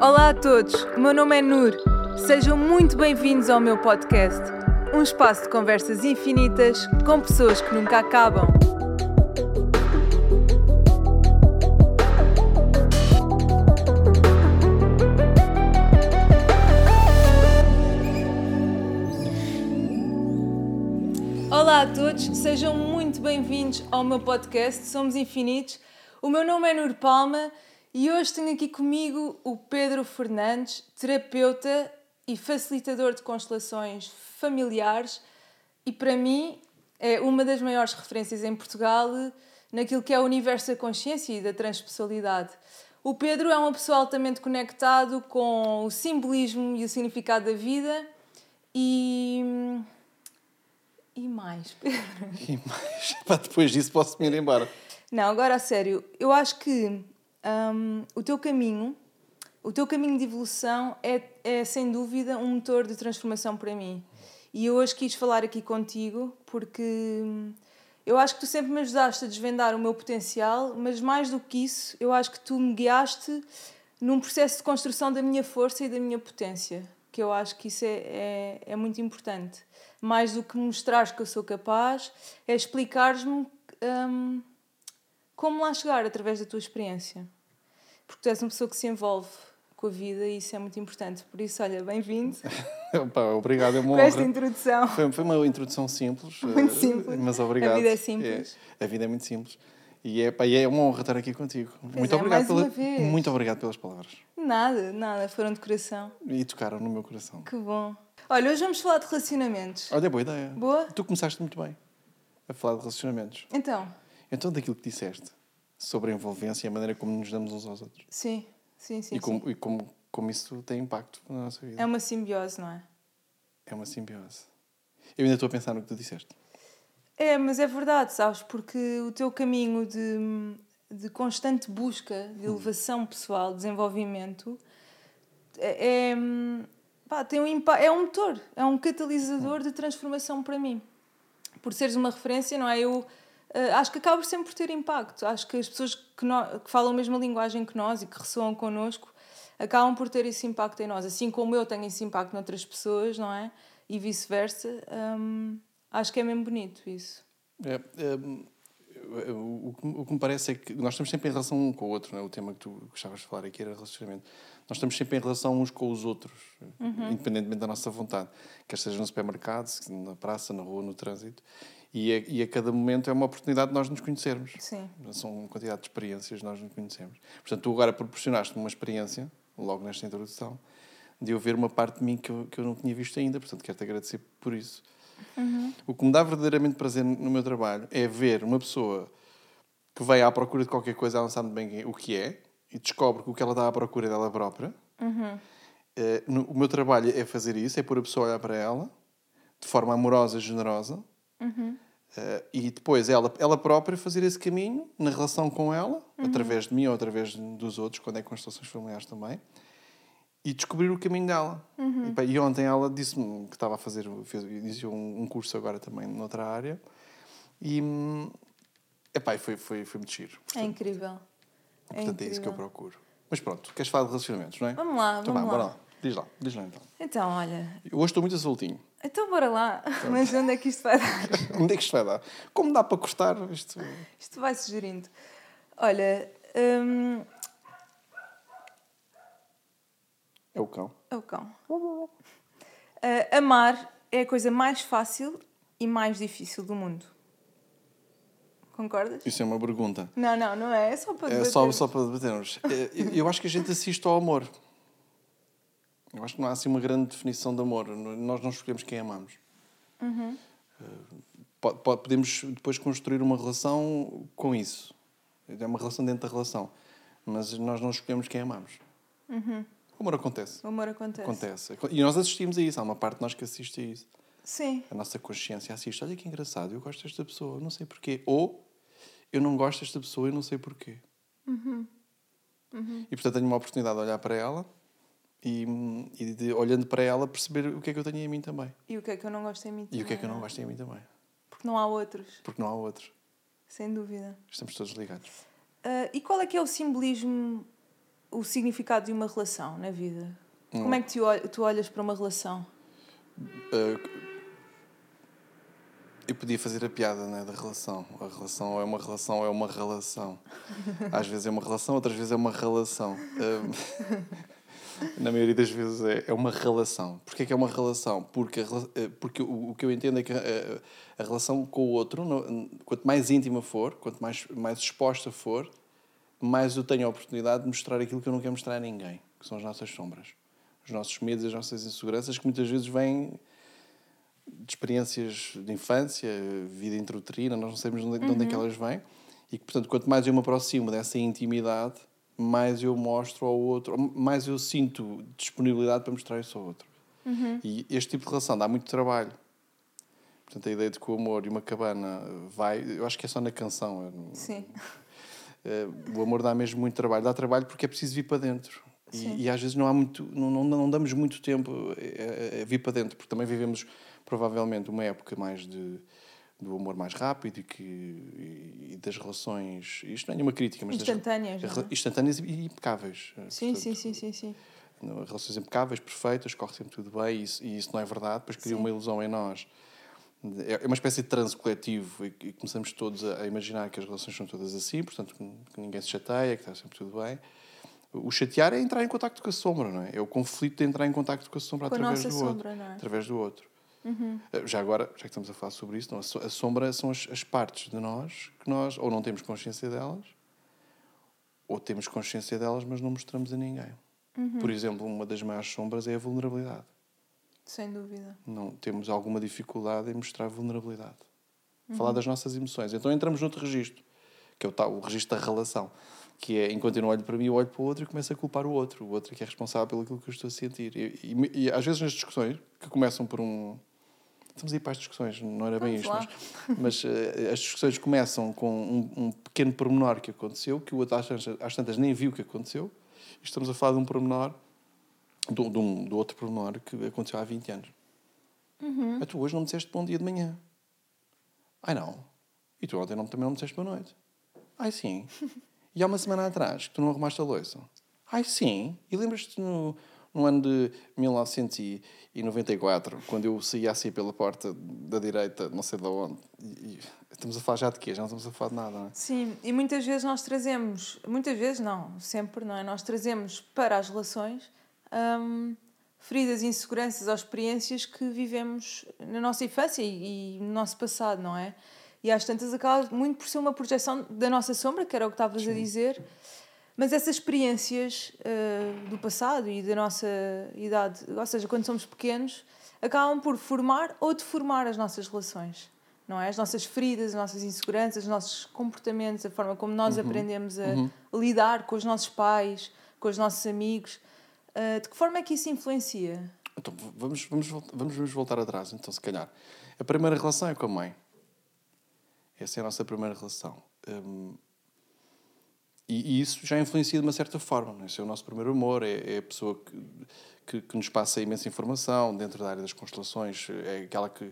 Olá a todos, o meu nome é Nur. Sejam muito bem-vindos ao meu podcast. Um espaço de conversas infinitas com pessoas que nunca acabam. Olá a todos, sejam muito bem-vindos ao meu podcast Somos Infinitos. O meu nome é Nur Palma e hoje tenho aqui comigo o Pedro Fernandes, terapeuta e facilitador de constelações familiares e para mim é uma das maiores referências em Portugal naquilo que é o universo da consciência e da transpessoalidade. O Pedro é uma pessoa altamente conectado com o simbolismo e o significado da vida e e mais, Pedro? E mais, pá, depois disso posso-me ir embora. Não, agora a sério, eu acho que hum, o teu caminho, o teu caminho de evolução é, é sem dúvida um motor de transformação para mim. E eu hoje quis falar aqui contigo porque hum, eu acho que tu sempre me ajudaste a desvendar o meu potencial, mas mais do que isso, eu acho que tu me guiaste num processo de construção da minha força e da minha potência, que eu acho que isso é, é, é muito importante. Mais do que mostrares que eu sou capaz, é explicares-me hum, como lá chegar através da tua experiência. Porque tu és uma pessoa que se envolve com a vida e isso é muito importante. Por isso, olha, bem-vindo obrigado, é uma com esta honra. introdução. Foi, foi uma introdução simples. Muito eh, simples. Mas obrigado. A vida é simples. É, a vida é muito simples. E é, pá, é uma honra estar aqui contigo. muito é, obrigado mais pela, uma vez. Muito obrigado pelas palavras. Nada, nada, foram de coração. E tocaram no meu coração. Que bom. Olha, hoje vamos falar de relacionamentos. Olha, boa ideia. Boa? Tu começaste muito bem a falar de relacionamentos. Então, Então, daquilo que disseste sobre a envolvência e a maneira como nos damos uns aos outros. sim, sim, sim. e como, sim. e como, como isso tem impacto na nossa vida. É uma simbiose, não é? É uma simbiose. Eu ainda estou a pensar no que tu disseste. É, mas é verdade, sabes? Porque o teu caminho de, de constante busca, de elevação pessoal, desenvolvimento, é, é, pá, tem um, é um motor, é um catalisador de transformação para mim. Por seres uma referência, não é? Eu eh, acho que acaba sempre por ter impacto. Acho que as pessoas que, nó- que falam a mesma linguagem que nós e que ressoam connosco acabam por ter esse impacto em nós. Assim como eu tenho esse impacto noutras pessoas, não é? E vice-versa. hum, acho que é mesmo bonito isso. É, é, o, que- o que me parece é que nós estamos sempre em relação um com o outro, não é? O tema que tu gostavas de falar aqui era relacionamento. Nós estamos sempre em relação uns com os outros, independentemente da nossa vontade. Quer seja no supermercado, na praça, na rua, no trânsito. E a, e a cada momento é uma oportunidade de nós nos conhecermos. Sim. São uma quantidade de experiências nós nos conhecemos. Portanto, tu agora proporcionaste-me uma experiência, logo nesta introdução, de eu ver uma parte de mim que eu, que eu não tinha visto ainda. Portanto, quero-te agradecer por isso. O que me dá verdadeiramente prazer no meu trabalho é ver uma pessoa que vai à procura de qualquer coisa, ela não sabe bem o que é, e descobre que o que ela está à procura é dela própria. Eh, no- o meu trabalho é fazer isso, é pôr a pessoa a olhar para ela, de forma amorosa, generosa, eh, e depois ela, ela própria fazer esse caminho na relação com ela, através de mim ou através dos outros, quando é constelações familiares também, e descobrir o caminho dela. E, pá, E, ontem ela disse-me que estava a fazer, fez, iniciou um, um curso agora também noutra área, e epá, e foi, foi, foi muito giro. É incrível. É Portanto, é isso que eu incrível. procuro. Mas pronto, queres falar de relacionamentos, não é? Vamos lá, Então vamos lá. bora lá. Diz lá, diz lá então. Então, olha. Eu hoje estou muito soltinho. Então, bora lá. Mas onde é que isto vai dar? Onde é que isto vai dar? Como dá para cortar isto? Isto vai sugerindo. Olha, hum, É o cão. é o cão. Ah, amar é a coisa mais fácil e mais difícil do mundo. Concordas? Isso é uma pergunta. Não, não, não é. É só para É debater. só, só para debatermos. É, eu- Eu acho que a gente assiste ao amor. Eu acho que não há assim uma grande definição de amor. Nós não escolhemos quem amamos. Uhum. Eh, po- po- podemos depois construir uma relação com isso. É uma relação dentro da relação. Mas nós não escolhemos quem amamos. O amor acontece. O amor acontece. Acontece. E nós assistimos a isso. Há uma parte de nós que assiste a isso. Sim. A nossa consciência assiste. Olha que engraçado, eu gosto desta pessoa, não sei porquê. Ou eu não gosto desta pessoa e não sei porquê. E portanto tenho uma oportunidade de olhar para ela e, e de, olhando para ela perceber o que é que eu tenho em mim também. E o que é que eu não gosto em mim E o que é que eu também, não gosto em mim também. Porque não há outros, Porque não há outro. sem dúvida. Estamos todos ligados. Ah, e qual é que é o simbolismo o significado de uma relação na vida? Hum. Como é que tu, tu olhas para uma relação? Uh, eu podia fazer a piada né, da relação. A relação é uma relação, é uma relação. Às vezes é uma relação, outras vezes é uma relação. Um, na maioria das vezes é, é uma relação. Porquê que é uma relação? Porque, a eh, porque o, o que eu entendo é que a, a- relação com o outro, no- quanto mais íntima for, quanto mais, mais exposta for, mais eu tenho a oportunidade de mostrar aquilo que eu não quero mostrar a ninguém, que são as nossas sombras. Os nossos medos, as nossas inseguranças, que muitas vezes vêm de experiências de infância, vida intrauterina, nós não sabemos de onde, de onde é que elas vêm. E que, portanto, quanto mais eu me aproximo dessa intimidade, mais eu mostro ao outro, mais eu sinto disponibilidade para mostrar isso ao outro. E este tipo de relação dá muito trabalho. Portanto, a ideia de que o amor e uma cabana vai, eu acho que é só na canção. não- Sim. eh, o amor dá mesmo muito trabalho. Dá trabalho porque é preciso vir para dentro. E, e às vezes não há muito, não, não, não damos muito tempo a, a- a vir para dentro, porque também vivemos provavelmente uma época mais de do amor mais rápido e, que, e, e das relações. Isto não é nenhuma crítica, mas das- Instantâneas, não é? instantâneas e impecáveis. Sim, Portanto, sim, sim, sim, sim. Relações impecáveis, perfeitas, corre sempre tudo bem e isso, e isso não é verdade, depois cria Sim. uma ilusão em nós. É é uma espécie de transe coletivo e, e começamos todos a, a imaginar que as relações são todas assim, portanto que, ninguém se chateia, que está sempre tudo bem. O chatear é entrar em contacto com a sombra, não é? É o conflito de entrar em contacto com a sombra Com através do outro. sombra, não é? Através do outro. Eh, Já agora, já que estamos a falar sobre isso, não, a so- a sombra são as, as partes de nós que nós ou não temos consciência delas, ou temos consciência delas, mas não mostramos a ninguém. Uhum. Por exemplo, uma das maiores sombras é a vulnerabilidade. Sem dúvida. Não temos alguma dificuldade em mostrar vulnerabilidade. Uhum. Falar das nossas emoções. Então entramos noutro registro, que é o, tal, o registro da relação. Que é, enquanto eu não olho para mim, eu olho para o outro e começo a culpar o outro. O outro é que é responsável pelo que eu estou a sentir. E, e- e às vezes nas discussões, que começam por um... Estamos a ir para as discussões, não era bem Vamos isto, mas, mas eh, as discussões começam com um, um pequeno pormenor que aconteceu, que o outro às tantas, às tantas nem viu o que aconteceu, e estamos a falar de um pormenor, do, um, do outro pormenor que aconteceu há 20 anos. Ah, tu hoje não me disseste bom dia de manhã. Ai não. E tu ontem não, também não me disseste boa noite. Ai sim. E há uma semana atrás que tu não arrumaste a louça. Ai sim. E lembras-te no, no ano de 1994, quando eu saía assim pela porta da direita, não sei de onde. E, e estamos a falar já de quê? Já não estamos a falar de nada, não é? Sim, e muitas vezes nós trazemos, muitas vezes não, sempre, não é? Nós trazemos para as relações hum, feridas, inseguranças ou experiências que vivemos na nossa infância e, e no nosso passado, não é? E às tantas acaba muito por ser uma projeção da nossa sombra, que era o que estavas a dizer, mas essas experiências eh, do passado e da nossa idade, ou seja, quando somos pequenos, acabam por formar ou deformar as nossas relações. Não é? As nossas feridas, as nossas inseguranças, os nossos comportamentos, a forma como nós aprendemos a lidar com os nossos pais, com os nossos amigos. Eh, de que forma é que isso influencia? Então vamos, vamos, vamos, vamos voltar atrás, então, se calhar. A primeira relação é com a mãe. Essa é a nossa primeira relação. Hum, e, e isso já influencia de uma certa forma. Não é? Esse é o nosso primeiro amor, é, é a pessoa que, que, que nos passa imensa informação dentro da área das constelações, é aquela que,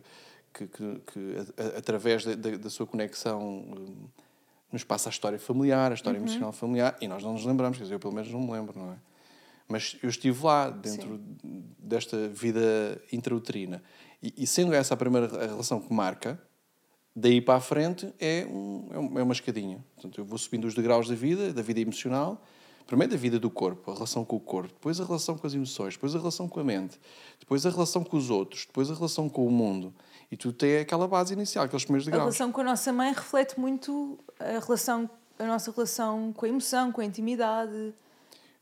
que, que, que a- a- através da, da, da sua conexão, hum, nos passa a história familiar, a história emocional familiar, e nós não nos lembramos, quer dizer, eu pelo menos não me lembro, não é? Mas eu estive lá, dentro desta vida intrauterina. E, e sendo essa a primeira relação que marca, daí para a frente é, um, é um- é uma escadinha. Portanto, eu vou subindo os degraus da vida, da vida emocional, primeiro da vida do corpo, a relação com o corpo, depois a relação com as emoções, depois a relação com a mente, depois a relação com os outros, depois a relação com o mundo. E tu tens aquela base inicial, aqueles primeiros A degraus. relação com a nossa mãe reflete muito a, relação, a nossa relação com a emoção, com a intimidade.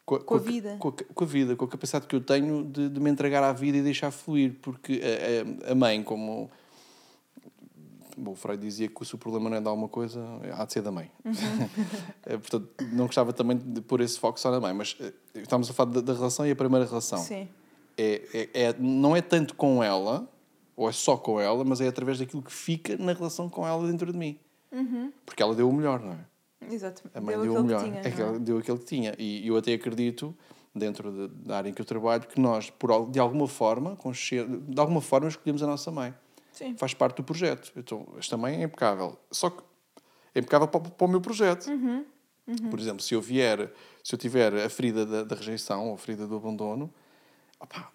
com a vida. Com a, com a vida, com a capacidade que eu tenho de, de me entregar à vida e deixar fluir. Porque a, a, a mãe, como. Bom, o Freud dizia que se o problema não é de alguma coisa, há de ser da mãe. Eh, Portanto, não gostava também de pôr esse foco só na mãe, mas eh, estamos a falar da, da relação e a primeira relação. Sim. É, é, é- não é tanto com ela, ou é só com ela, mas é através daquilo que fica na relação com ela dentro de mim. Porque ela deu o melhor, não é? Exatamente. A mãe Deu deu, o aquilo melhor. tinha, é que ela deu aquele que tinha. E eu até acredito, dentro de- da área em que eu trabalho, que nós, por, de alguma forma, consci- de alguma forma, escolhemos a nossa mãe. Sim. Faz parte do projeto. Então, esta mãe é impecável. Só que é impecável para, para o meu projeto. Uhum. Por exemplo, se eu vier, Se eu tiver a ferida da, da rejeição ou a ferida do abandono, opá,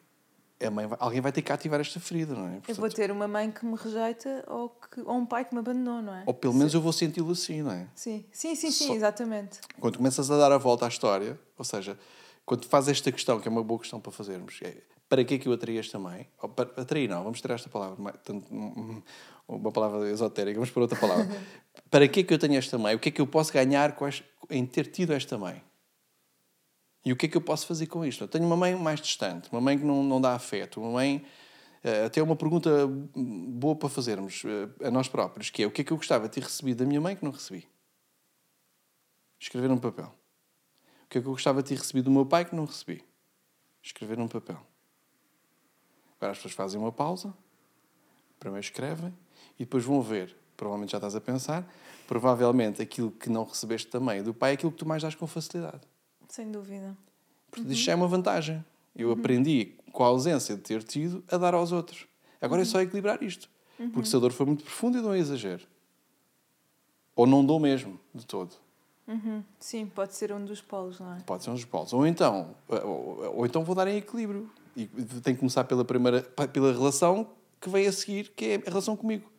a mãe vai- alguém vai ter que ativar esta ferida, não é? Eu Portanto, vou ter uma mãe que me rejeita ou, que, ou um pai que me abandonou, não é? Ou pelo menos eu vou senti-lo assim, não é? Sim, sim, sim, sim Só- exatamente. Quando começas a dar a volta à história, ou seja, quando fazes esta questão, que é uma boa questão para fazermos, é para que é que eu atraí esta mãe? Ou para, atraí não, vamos tirar esta palavra, tanto, hum, uma palavra esotérica, vamos para outra palavra. para que é que eu tenho esta mãe? O que é que eu posso ganhar com este- em ter tido esta mãe? E o que é que eu posso fazer com isto? Eu tenho uma mãe mais distante, uma mãe que não, não dá afeto, uma mãe. eh, Até uma pergunta hum, boa para fazermos eh, a nós próprios, que é o que é que eu gostava de ter recebido da minha mãe que não recebi? Escrever num papel. O que é que eu gostava de ter recebido do meu pai que não recebi? Escrever num papel. Agora as pessoas fazem uma pausa, primeiro escrevem e depois vão ver. Provavelmente já estás a pensar. Provavelmente aquilo que não recebeste também do pai é aquilo que tu mais dás com facilidade. Sem dúvida. Portanto, isto já é uma vantagem. Eu aprendi, com a ausência de ter tido, a dar aos outros. Agora é só equilibrar isto. Porque se a dor for muito profunda, eu dou um exagero. Ou não dou mesmo, de todo. Uhum. Sim, pode ser um dos polos, não é? Pode ser um dos polos. Ou então, ou, ou então vou dar em equilíbrio. E tem que começar pela primeira, pela relação que vem a seguir, que é a relação comigo.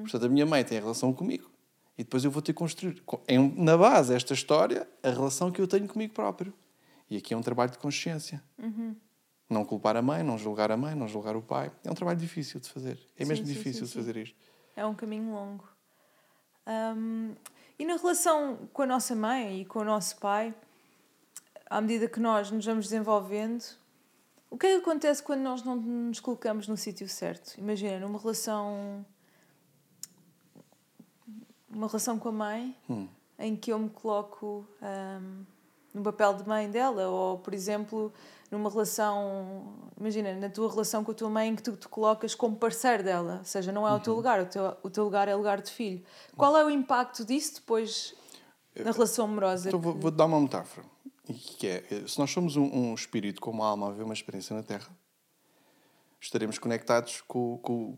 Portanto, a minha mãe tem a relação comigo. E depois eu vou ter que construir, na base desta história, a relação que eu tenho comigo próprio. E aqui é um trabalho de consciência. Não culpar a mãe, não julgar a mãe, não julgar o pai. É um trabalho difícil de fazer. É Sim, mesmo sim, difícil sim, de fazer isto. É um caminho longo. Hum, e na relação com a nossa mãe e com o nosso pai, à medida que nós nos vamos desenvolvendo, o que é que acontece quando nós não nos colocamos no sítio certo? Imagina, numa relação. Uma relação com a mãe, Hum. em que eu me coloco hum, no papel de mãe dela, ou, por exemplo, numa relação. Imagina, na tua relação com a tua mãe, em que tu te colocas como parceiro dela, ou seja, não é o teu lugar, o teu, o teu lugar é lugar de filho. Qual é o impacto disso depois na relação amorosa? Então vou, vou dar uma metáfora. E Que é, eh, se nós somos um, um espírito com uma alma a ver uma experiência na Terra, estaremos conectados com, com,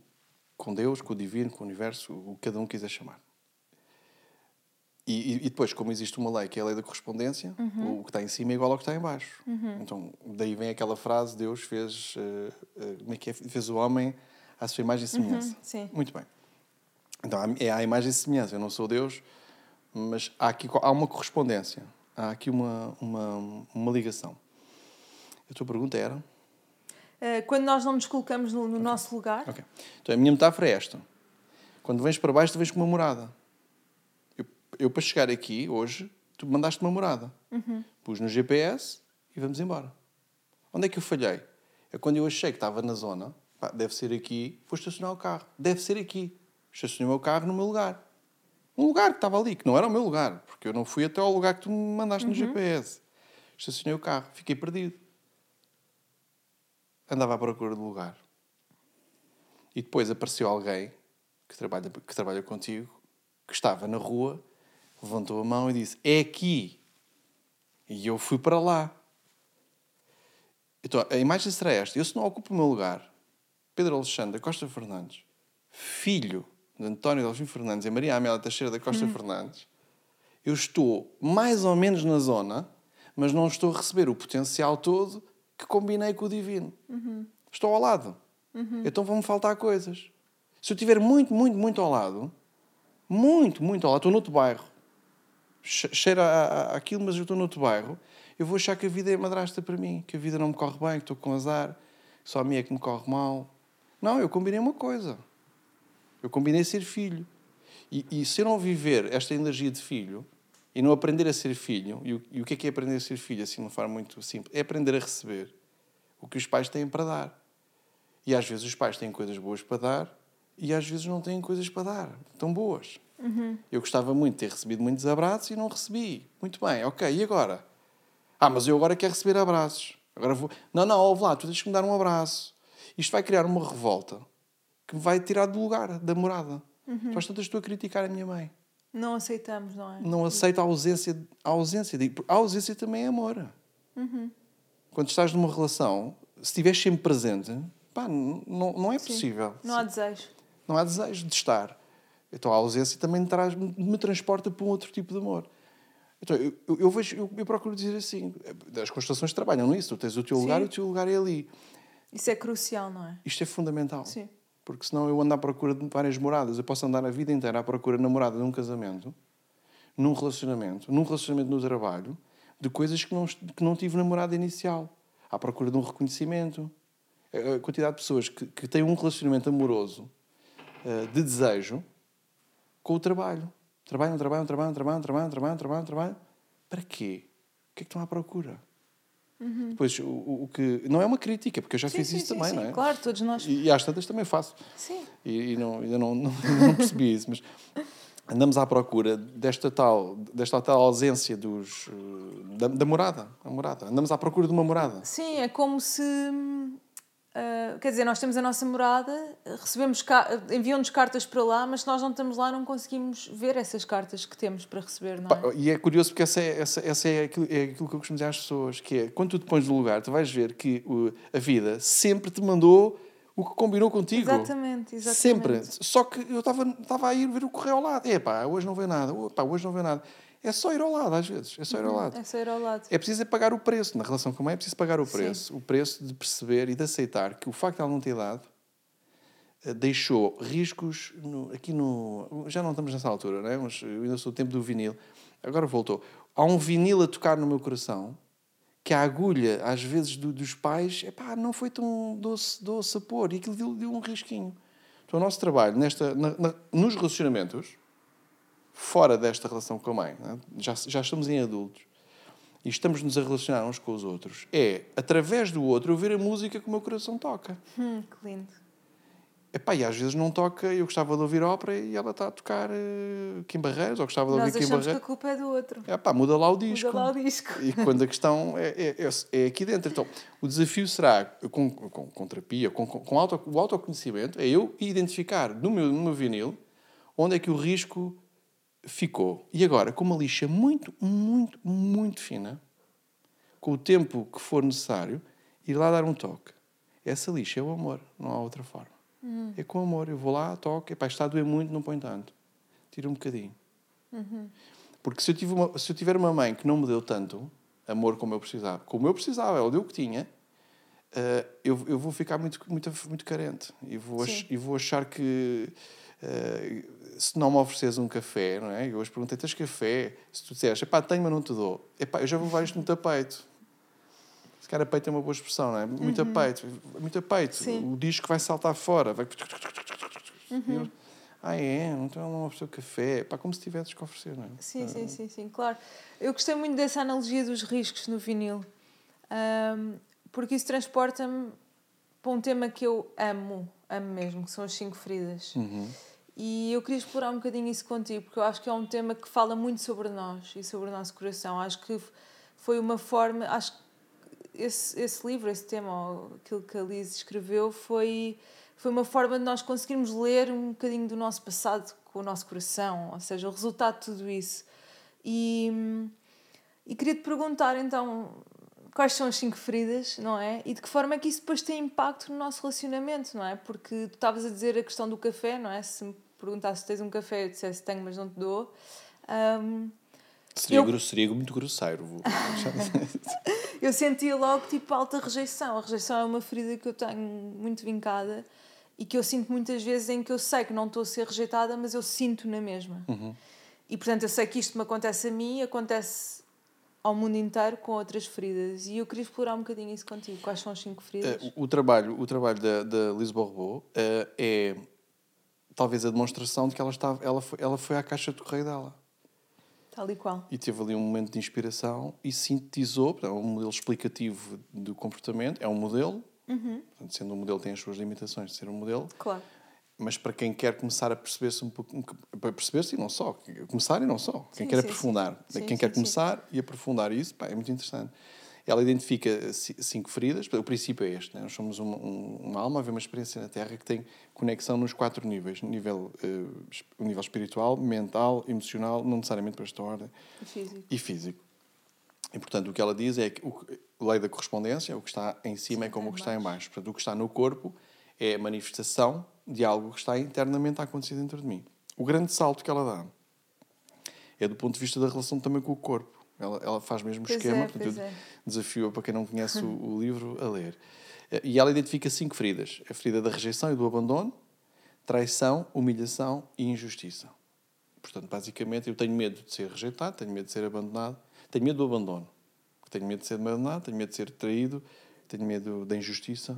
com Deus, com o divino, com o universo, o que cada um quiser chamar. E, e- e depois, como existe uma lei que é a lei da correspondência, o que está em cima é igual ao que está em baixo. Então, daí vem aquela frase, Deus fez, eh, eh, como é que é? fez o homem à sua imagem e semelhança. sim. Muito bem. Então, é a imagem e semelhança. Eu não sou Deus, mas há aqui há uma correspondência. Há aqui uma, uma, uma ligação. A tua pergunta era? Eh, Quando nós não nos colocamos no, no nosso lugar, Ok. Então, a minha metáfora é esta. Quando vens para baixo, tu vens com uma morada. Eu, eu para chegar aqui, hoje, tu mandaste uma morada. Pus no GPS e vamos embora. Onde é que eu falhei? É quando eu achei que estava na zona, pá, deve ser aqui, vou estacionar o carro. Deve ser aqui. Estacionei o meu carro no meu lugar. Um lugar que estava ali, que não era o meu lugar, porque eu não fui até ao lugar que tu me mandaste no GPS. Estacionei o carro, fiquei perdido. Andava à procura do lugar. E depois apareceu alguém que trabalha, que trabalha contigo, que estava na rua, levantou a mão e disse: É aqui. E eu fui para lá. Então, a imagem será esta: eu, se não ocupo o meu lugar, Pedro Alexandre Costa Fernandes, filho de António Delfim Fernandes e Maria Amélia Teixeira da Costa Fernandes, eu estou mais ou menos na zona, mas não estou a receber o potencial todo que combinei com o divino. Estou ao lado. Então vão-me faltar coisas. Se eu estiver muito, muito, muito ao lado, muito, muito ao lado, estou noutro bairro, che- cheira a, a- aquilo, mas eu estou noutro bairro, eu vou achar que a vida é madrasta para mim, que a vida não me corre bem, que estou com azar, que só a mim é que me corre mal. Não, eu combinei uma coisa. Eu combinei ser filho. E, e se eu não viver esta energia de filho e não aprender a ser filho, e o, e o que é que é aprender a ser filho, assim de uma forma muito simples? É aprender a receber o que os pais têm para dar. E às vezes os pais têm coisas boas para dar e às vezes não têm coisas para dar tão boas. Eu gostava muito de ter recebido muitos abraços e não recebi. Muito bem, ok, e agora? Ah, mas eu agora quero receber abraços. Agora vou. Não, não, ouve lá, tu tens que me dar um abraço. Isto vai criar uma revolta que vai tirar do lugar, da morada. Tu às tantas estou a criticar a minha mãe. não aceitamos, não é? Não aceito a ausência. A ausência, a ausência também é amor. Quando estás numa relação, se estiveres sempre presente, pá, não, não é possível. Não há desejo. Não há desejo de estar. Então a ausência também me, traz, me transporta para um outro tipo de amor. Então, eu, eu, vejo, eu, eu procuro dizer assim, as constelações trabalham nisso, tu tens o teu lugar Sim. e o teu lugar é ali. Isso é crucial, não é? Isto é fundamental. Sim. Porque senão eu ando à procura de várias moradas. Eu posso andar a vida inteira à procura de namorada num casamento, num relacionamento, num relacionamento no trabalho, de coisas que não, que não tive namorada inicial. À procura de um reconhecimento. A quantidade de pessoas que, que têm um relacionamento amoroso, eh, de desejo, com o trabalho. Trabalham, trabalham, trabalham, trabalham, trabalham, trabalham, trabalham, trabalham. Para quê? O que é que estão à procura? Depois, o, o que. Não é uma crítica, porque eu já Sim, fiz sim, isso sim, também, não é? Claro, todos nós. E, e às tantas também faço. Sim. E, e não, ainda não, não, não percebi isso, mas andamos à procura desta tal, desta tal ausência dos, eh, da, da morada, a morada. Andamos à procura de uma morada. Sim, é como se. Ah, quer dizer, nós temos a nossa morada, recebemos enviam-nos cartas para lá, mas se nós não estamos lá, não conseguimos ver essas cartas que temos para receber, não é? E é curioso porque essa é, essa, essa é, aquilo, é aquilo que eu costumo dizer às pessoas, que é, quando tu te pões no lugar, tu vais ver que o, a vida sempre te mandou o que combinou contigo. Exatamente, exatamente. Sempre. Só que eu estava estava a ir ver o correio ao lado. É pá, hoje não vê nada. Pá, hoje não vê nada. É só ir ao lado, às vezes. É só ir ao lado. É só ir ao lado. É preciso é pagar o preço. Na relação com a mãe é preciso pagar o preço. O preço de perceber e de aceitar que o facto de ela não ter dado eh, deixou riscos no- aqui no. Já não estamos nessa altura, não é? Mas eu ainda sou do tempo do vinil. Agora voltou. Há um vinil a tocar no meu coração que a agulha, às vezes, do- dos pais, epá, não foi tão doce, doce a pôr. E aquilo deu, deu um risquinho. Então, o nosso trabalho nesta, na- na- nos relacionamentos, fora desta relação com a mãe, é? já, já estamos em adultos e estamos-nos a relacionar uns com os outros, é, através do outro, eu ver a música que o meu coração toca. Hum, que lindo. Epá, e às vezes não toca, eu gostava de ouvir ópera e ela está a tocar uh, Kim Barreiros, ou gostava de ouvir Nós Kim achamos que a Barreiros. culpa é do outro. Epá, muda lá o disco. Muda lá o disco. E quando a questão é, é, é- é aqui dentro. Então, o desafio será, com, com, com terapia, com, com, com auto, o autoconhecimento, é eu identificar no meu, no meu vinil onde é que o risco ficou. E agora, com uma lixa muito, muito, muito fina, com o tempo que for necessário, ir lá dar um toque. Essa lixa é o amor, não há outra forma. É com amor. Eu vou lá, toco, epá, está a doer muito, não põe tanto. Tira um bocadinho. Porque se eu, uma, se eu tiver uma mãe que não me deu tanto amor como eu precisava, como eu precisava, ela deu o que tinha, eh, eu, eu vou ficar muito, muito, muito carente. E vou, ach- e vou achar que eh, se não me ofereces um café, não é? Eu hoje perguntei: tens café? Se tu disseres, epá, tenho, mas não te dou, epá, eu já vou levar isto muito a peito. Se calhar peito é uma boa expressão, não é? Muito a peito. Muito a peito. Sim. O disco vai saltar fora. Vai... Ah, é? Então ela não ofereceu café. Pá, como se tivesses que oferecer, não é? Sim, sim, sim, sim, claro. Eu gostei muito dessa analogia dos riscos no vinil, Ahm, porque isso transporta-me para um tema que eu amo, amo mesmo, que são as cinco feridas. Uhum. E eu queria explorar um bocadinho isso contigo, porque eu acho que é um tema que fala muito sobre nós e sobre o nosso coração. Acho que foi uma forma, acho que esse, esse livro, esse tema, aquilo que a Liz escreveu, foi, foi uma forma de nós conseguirmos ler um bocadinho do nosso passado com o nosso coração, ou seja, o resultado de tudo isso. E, e queria te perguntar então quais são as cinco feridas, não é? E de que forma é que isso depois tem impacto no nosso relacionamento, não é? Porque tu estavas a dizer a questão do café, não é? Se me perguntasse se tens um café, eu dissesse tenho, mas não te dou. Ahm, Seria, Eu- grosso- seria muito grosseiro. Vou... eu sentia logo tipo alta rejeição. A rejeição é uma ferida que eu tenho muito vincada e que eu sinto muitas vezes em que eu sei que não estou a ser rejeitada, mas eu sinto na mesma. E portanto eu sei que isto me acontece a mim acontece ao mundo inteiro com outras feridas. E eu queria explorar um bocadinho isso contigo. Quais são as cinco feridas? Eh, o, trabalho, o trabalho da, da Liz Borbot eh, é talvez a demonstração de que ela, estava, ela, foi, ela foi à caixa de correio dela. Tal e qual. E teve ali um momento de inspiração e sintetizou, é um modelo explicativo do comportamento, é um modelo, portanto, sendo um modelo tem as suas limitações de ser um modelo, Claro. Mas para quem quer começar a perceber-se um pouco, para perceber-se e não só, começar e não só, quem Sim, quer sim, aprofundar, sim. Quem quer começar e aprofundar isso, pá, é muito interessante. Ela identifica ci- cinco feridas, o princípio é este, né? nós somos uma, um- uma alma, havia uma experiência na Terra que tem conexão nos quatro níveis, nível, o nível espiritual, mental, emocional, não necessariamente para esta ordem, E físico. e físico. E, portanto, o que ela diz é que a lei da correspondência, o que está em cima é como o que está em baixo. Portanto, o que está no corpo é a manifestação de algo que está internamente a acontecer dentro de mim. O grande salto que ela dá é do ponto de vista da relação também com o corpo. Ela, ela faz mesmo Pois esquema, é, portanto, eu é. desafio para quem não conhece o, o livro a ler. Eh, E ela identifica cinco feridas: a ferida da rejeição e do abandono, traição, humilhação e injustiça. Portanto, basicamente, eu tenho medo de ser rejeitado, tenho medo de ser abandonado, tenho medo do abandono, tenho medo de ser abandonado, tenho medo de ser traído, tenho medo da injustiça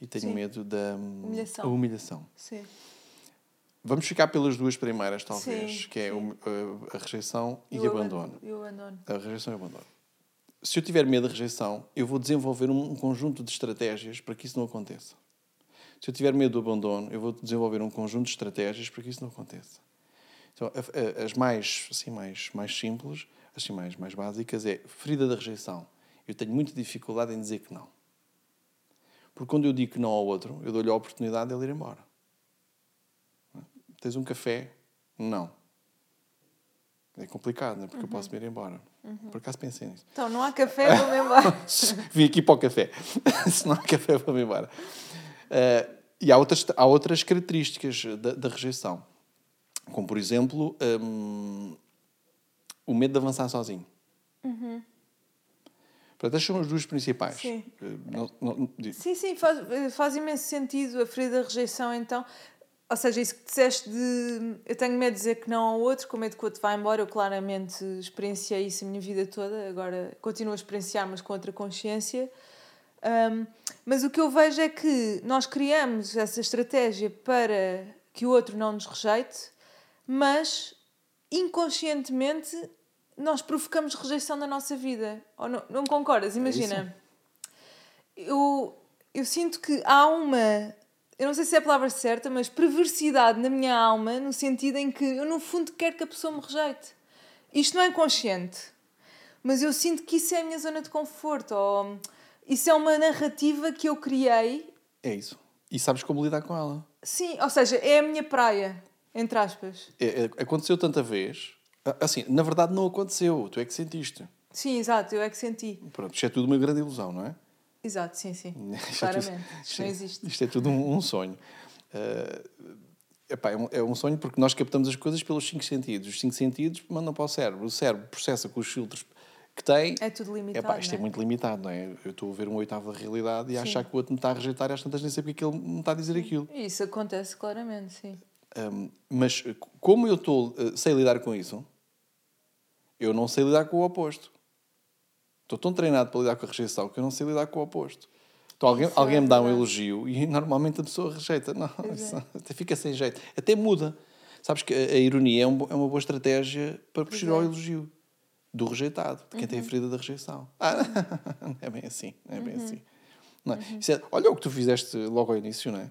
e tenho Uhum. Sim. medo da hum, Humilhação. humilhação. Sim. Vamos ficar pelas duas primeiras, talvez, Sim, que é sim. o- a, rejeição e, o o aban- abandono. Abandono. A rejeição e o abandono. Se eu tiver medo da rejeição, eu vou desenvolver um, conjunto de estratégias para que isso não aconteça. Se eu tiver medo do abandono, eu vou desenvolver um conjunto de estratégias para que isso não aconteça. Então, as mais, assim, mais, mais simples, assim, mais, mais básicas, é ferida da rejeição. Eu tenho muita dificuldade em dizer que não. Porque quando eu digo que não ao outro, eu dou-lhe a oportunidade de ele ir embora. Tens um café? Não. É complicado, não é? Porque eu posso me ir embora. Por acaso pensei nisso. Então, não há café, vou-me embora. Vim aqui para o café. Se não há café, vou-me embora. Eh, e há outras, há outras características da, da rejeição. Como, por exemplo, hum, o medo de avançar sozinho. Portanto, estas são as duas principais. Sim. Eh, não- não- Sim, sim, faz, faz imenso sentido a ferida da rejeição, então. Ou seja, isso que disseste de eu tenho medo de dizer que não ao outro, com medo que o outro vá embora, eu claramente experienciei isso a minha vida toda, agora continuo a experienciar, mas com outra consciência. Um, mas o que eu vejo é que nós criamos essa estratégia para que o outro não nos rejeite, mas inconscientemente nós provocamos rejeição na nossa vida. Ou não, não concordas? Imagina eu, eu sinto que há uma. Eu não sei se é a palavra certa, mas perversidade na minha alma, no sentido em que eu, no fundo, quero que a pessoa me rejeite. Isto não é consciente, mas eu sinto que isso é a minha zona de conforto, ou isso é uma narrativa que eu criei. É isso. E sabes como lidar com ela. Sim, ou seja, é a minha praia, entre aspas. É- é- aconteceu tanta vez. A- Assim, na verdade, não aconteceu. Tu é que sentiste. Sim, exato, eu é que senti. Pronto, isto é tudo uma grande ilusão, não é? Exato, sim, sim. Isto é tudo- Claramente. Isto não é- existe. Isto é tudo um, um sonho. Eh, epá, é, um, é um sonho porque nós captamos as coisas pelos cinco sentidos. Os cinco sentidos mandam para o cérebro. O cérebro processa com os filtros que tem. É tudo limitado. Epá, isto não é muito limitado, não é? Eu estou a ver um oitavo da realidade e a achar que o outro me está a rejeitar e às tantas nem sei porque é ele me está a dizer aquilo. Isso acontece claramente, sim. Um, mas como eu estou, eh, sei lidar com isso, eu não sei lidar com o oposto. Estou tão treinado para lidar com a rejeição que eu não sei lidar com o oposto. Então alguém, é alguém me dá um elogio e normalmente a pessoa rejeita. Não, isso é. até fica sem jeito. Até muda. Sabes que a, a ironia é, um é uma boa estratégia para fugir ao é. elogio do rejeitado, de quem tem a ferida da rejeição. Ah, não é bem assim. Não é bem assim. Não é? Isso é- olha o que tu fizeste logo ao início, não é?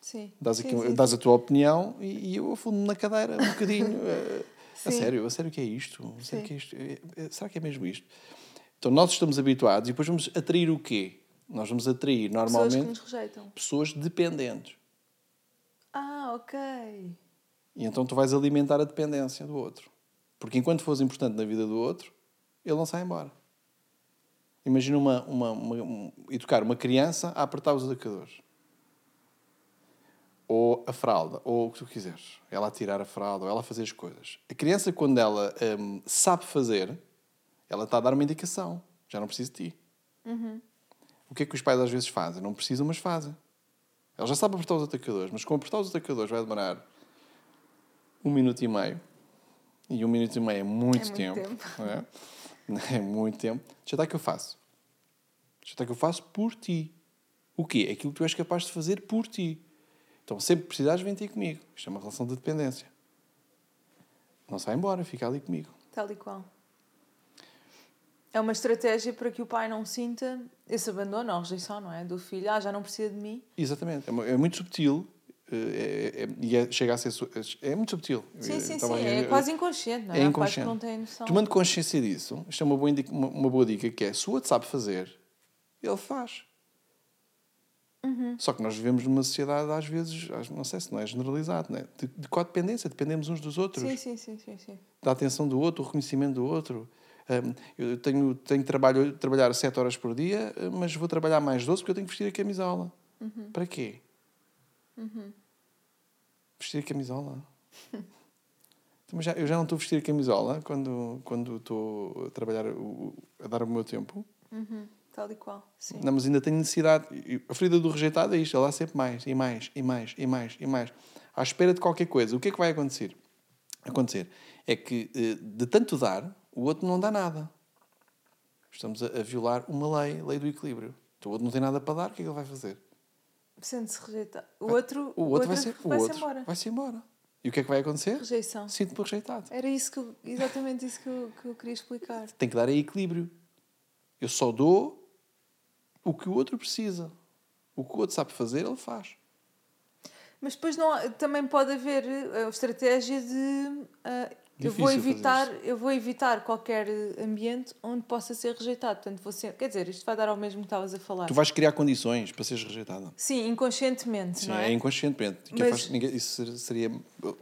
Sim. Dás, aqui, Sim, sim, dás a tua opinião e, e eu afundo na cadeira um bocadinho. eh, a Sim. sério, a sério que é isto? A sério Sim. que é isto? Eh, eh, Será que é mesmo isto? Então nós estamos habituados e depois vamos atrair o quê? Nós vamos atrair Pessoas que normalmente nos rejeitam. pessoas dependentes. Ah, ok. E então tu vais alimentar a dependência do outro. Porque enquanto fores importante na vida do outro, ele não sai embora. Imagina uma, uma, uma- um- educar uma criança a apertar os adaptadores. Ou a fralda, ou o que tu quiseres. Ela a tirar a fralda, ou ela a fazer as coisas. A criança, quando ela hum, sabe fazer, ela está a dar uma indicação. Já não preciso de ti. O que é que os pais às vezes fazem? Não precisam, mas fazem. Ela já sabe apertar os atacadores, mas com apertar os atacadores vai demorar um minuto e meio. E um minuto e meio é muito, É muito tempo. tempo. não é? É muito tempo. Já está que eu faço. Já está que eu faço por ti. O quê? Aquilo que tu és capaz de fazer por ti. Então, sempre que precisares, vem ter comigo. Isto é uma relação de dependência. Não sai embora, fica ali comigo. Tal e qual. É uma estratégia para que o pai não sinta esse abandono ou rejeição, não é? Do filho. Ah, já não precisa de mim. Exatamente. É, é muito subtil. eh, É, é- e é- chega a ser. su- É muito subtil. Sim, sim, estava sim. É quase inconsciente, não é? É inconsciente. não têm noção. Tomando consciência disso, isto é uma boa, indica- uma, uma boa dica, que é, se o outro sabe fazer, ele faz. Uhum. Só que nós vivemos numa sociedade, às vezes, não sei se não é generalizado, não é? de, de codependência, dependemos uns dos outros, Sim, sim, sim, sim, sim. da atenção do outro, o reconhecimento do outro. Hum, eu tenho, tenho trabalho, trabalhar 7 horas por dia, eh, mas vou trabalhar mais 12 porque eu tenho que vestir a camisola. Uhum. Para quê? Vestir a camisola? Mas já, eu já não estou a vestir a camisola quando, quando estou a trabalhar, a dar o meu tempo. Uhum. Tal e qual. Sim. Não, mas ainda tenho necessidade. A ferida do rejeitado é isto, ela há sempre mais, e mais, e mais, e mais, e mais. À espera de qualquer coisa. O que é que vai acontecer? Acontecer é que eh, de tanto dar, o outro não dá nada. Estamos a, a violar uma lei, lei do equilíbrio. Então, o outro não tem nada para dar, o que é que ele vai fazer? Sente-se rejeitado. O outro, o outro, o outro vai, ser, vai, -se embora. vai ser embora. E o que é que vai acontecer? Rejeição. Sinto-me rejeitado. Era isso que eu, exatamente isso que eu, que eu queria explicar. Tem que dar aí equilíbrio. Eu só dou o que o outro precisa. O que o outro sabe fazer, ele faz. Mas depois não, também pode haver a eh, estratégia de uh, eu vou evitar eu vou evitar qualquer ambiente onde possa ser rejeitado. Portanto vou ser, quer dizer isto vai dar ao mesmo que estavas a falar. Tu vais criar condições para seres rejeitada. Sim inconscientemente sim não é, é inconscientemente. Mas... faz, ninguém, isso seria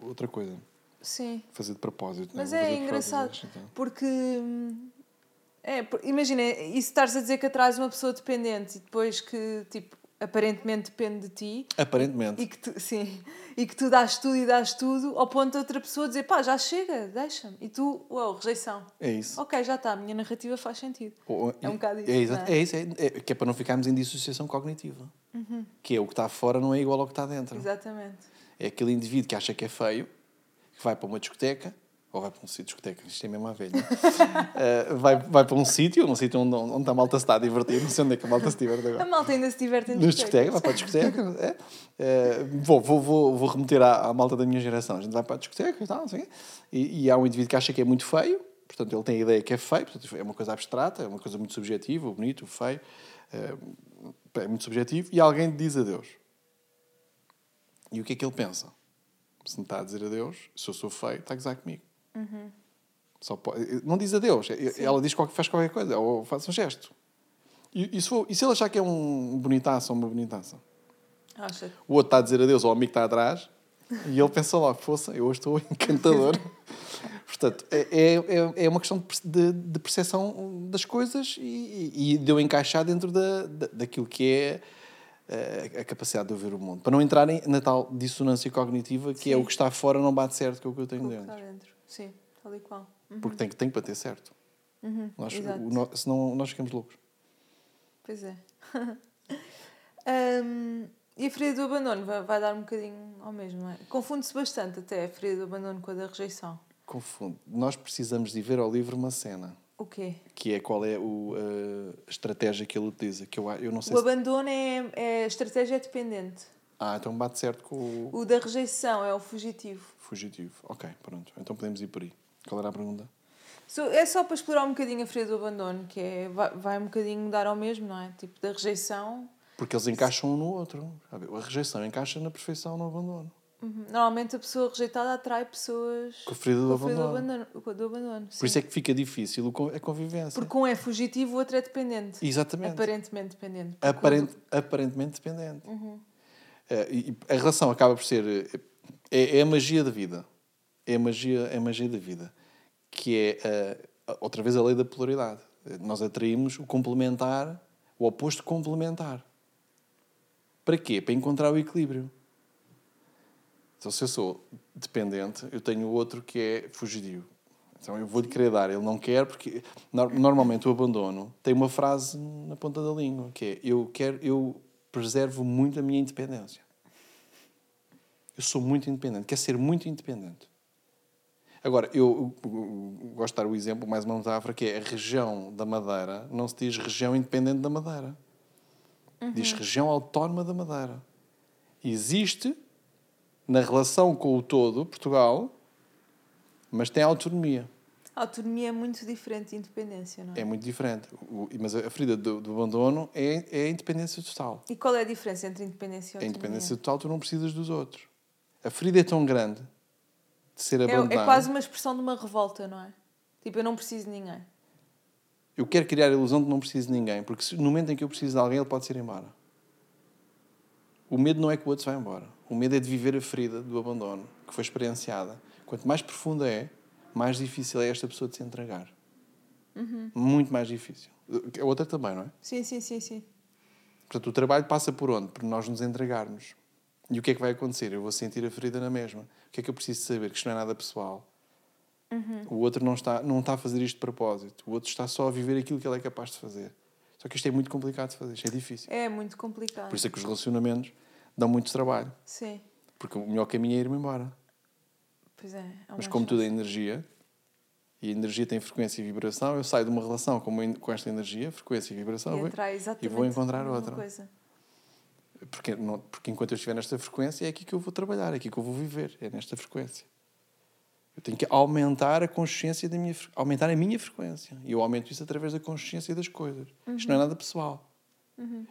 outra coisa. Sim. Fazer de propósito mas é engraçado porque é, imagina isso estares a dizer que atrás uma pessoa dependente e depois que tipo aparentemente depende de ti. Aparentemente. E que tu, sim, e que tu dás tudo e dás tudo ao ponto de outra pessoa dizer pá, já chega, deixa-me. E tu, uau, rejeição. É isso. Ok, já está, a minha narrativa faz sentido. Ou, é um bocado isso. É, exato, é? é isso, é, é, que é para não ficarmos em dissociação cognitiva. Uhum. Que é o que está fora não é igual ao que está dentro. Exatamente. É aquele indivíduo que acha que é feio, que vai para uma discoteca ou vai para um sítio discoteca, isto é mesmo a velha, uh, vai, vai para um sítio, um sítio onde, onde a malta se está a divertir, não sei onde é que a malta se diverte agora. A malta ainda se diverte em discoteca. vai para a discoteca. é. Uh, vou, vou, vou, vou remeter à, à, malta da minha geração. A gente vai para a discoteca e tal, assim, e, e há um indivíduo que acha que é muito feio, portanto ele tem a ideia que é feio, portanto é uma coisa abstrata, é uma coisa muito subjetiva, o bonito, o feio, uh, é muito subjetivo, e alguém diz adeus. E o que é que ele pensa? Se me está a dizer adeus, se eu sou feio, está a gozar comigo. Uhum. Só pode, não diz adeus, Sim. ela diz qualquer, faz qualquer coisa, ou faz um gesto. E, e, se, for, e se ele achar que é um bonitaço ou uma bonitaça? Acha. O outro está a dizer adeus ao amigo que está atrás e ele pensa logo, fosse, eu hoje estou encantador. Portanto, é, é, é uma questão de, de percepção das coisas e, e de eu encaixar dentro da, da, daquilo que é a, eh, a capacidade de ouvir o mundo. Para não entrarem na tal dissonância cognitiva que Sim. é o que está fora não bate certo com o que eu tenho dentro. Sim, tal e qual. Uhum. Porque tem, tem que bater certo. Uhum, nós, o, senão nós ficamos loucos. Pois é. um, e a ferida do abandono vai, vai, dar um bocadinho ao mesmo, é? Confunde-se bastante até a ferida do abandono com a da rejeição. Confunde. Nós precisamos de ver ao livro uma cena. O quê? Que é qual é o, a estratégia que ele utiliza. Que eu, eu não sei o se... abandono é, é estratégia dependente. Ah, então bate certo com o. O da rejeição é o fugitivo. Fugitivo, ok, pronto. Então podemos ir por aí. Qual era a pergunta? So, é só para explorar um bocadinho a ferida do abandono, que é, vai, vai um bocadinho dar ao mesmo, não é? Tipo, da rejeição. Porque eles encaixam um no outro. A rejeição encaixa na perfeição no abandono. Uhum. Normalmente a pessoa rejeitada atrai pessoas com a ferida do, abandono. Do abandono, do abandono Por isso é que fica difícil a convivência. Porque um é fugitivo, o outro é dependente. Exatamente. Aparentemente dependente. Aparent, Aparentemente dependente. Uhum. Uh, e a relação acaba por ser. É, é, a magia da vida. É a magia, é a magia da vida. Que é, uh, outra vez, a lei da polaridade. Nós atraímos o complementar, o oposto complementar. Para quê? Para encontrar o equilíbrio. Então, se eu sou dependente, eu tenho outro que é fugidio. Então, eu vou-lhe querer dar. Ele não quer, porque normalmente o abandono tem uma frase na ponta da língua, que é: eu, quero, eu preservo muito a minha independência. Eu sou muito independente, quero ser muito independente. Agora, eu, gosto de dar o exemplo, mais uma metáfora, que é a região da Madeira, não se diz região independente da Madeira. Uhum. Diz região autónoma da Madeira. Existe, na relação com o todo, Portugal, mas tem autonomia. A autonomia é muito diferente de independência, não é? É muito diferente. O, mas a ferida do, do, abandono é, é a independência total. E qual é a diferença entre independência e autonomia? A independência total, tu não precisas dos outros. A ferida é tão grande de ser abandonada. É, é quase uma expressão de uma revolta, não é? Tipo, eu não preciso de ninguém. Eu quero criar a ilusão de não preciso de ninguém, porque se, no momento em que eu preciso de alguém, ele pode ser embora. O medo não é que o outro vá embora. O medo é de viver a ferida do abandono que foi experienciada. Quanto mais profunda é, mais difícil é esta pessoa de se entregar. Uhum. Muito mais difícil. A outra também, não é? Sim, sim, sim, sim. Portanto, o trabalho passa por onde? Por nós nos entregarmos. E o que é que vai acontecer? Eu vou sentir a ferida na mesma. O que é que eu preciso saber? Que isto não é nada pessoal. O outro não está, não está a fazer isto de propósito. O outro está só a viver aquilo que ele é capaz de fazer. Só que isto é muito complicado de fazer, isto é difícil. É muito complicado. Por isso é que os relacionamentos dão muito trabalho. Sim. Porque o melhor caminho é ir-me embora. Pois é. é Mas como tudo é energia, e energia tem frequência e vibração, eu saio de uma relação com, com esta energia, frequência e vibração, E e vou encontrar outra. Coisa. Porque, não- porque enquanto eu estiver nesta frequência, é aqui que eu vou trabalhar, é aqui que eu vou viver, é nesta frequência. Eu tenho que aumentar a consciência da minha, aumentar a minha frequência. E eu aumento isso através da consciência das coisas. Isto não é nada pessoal.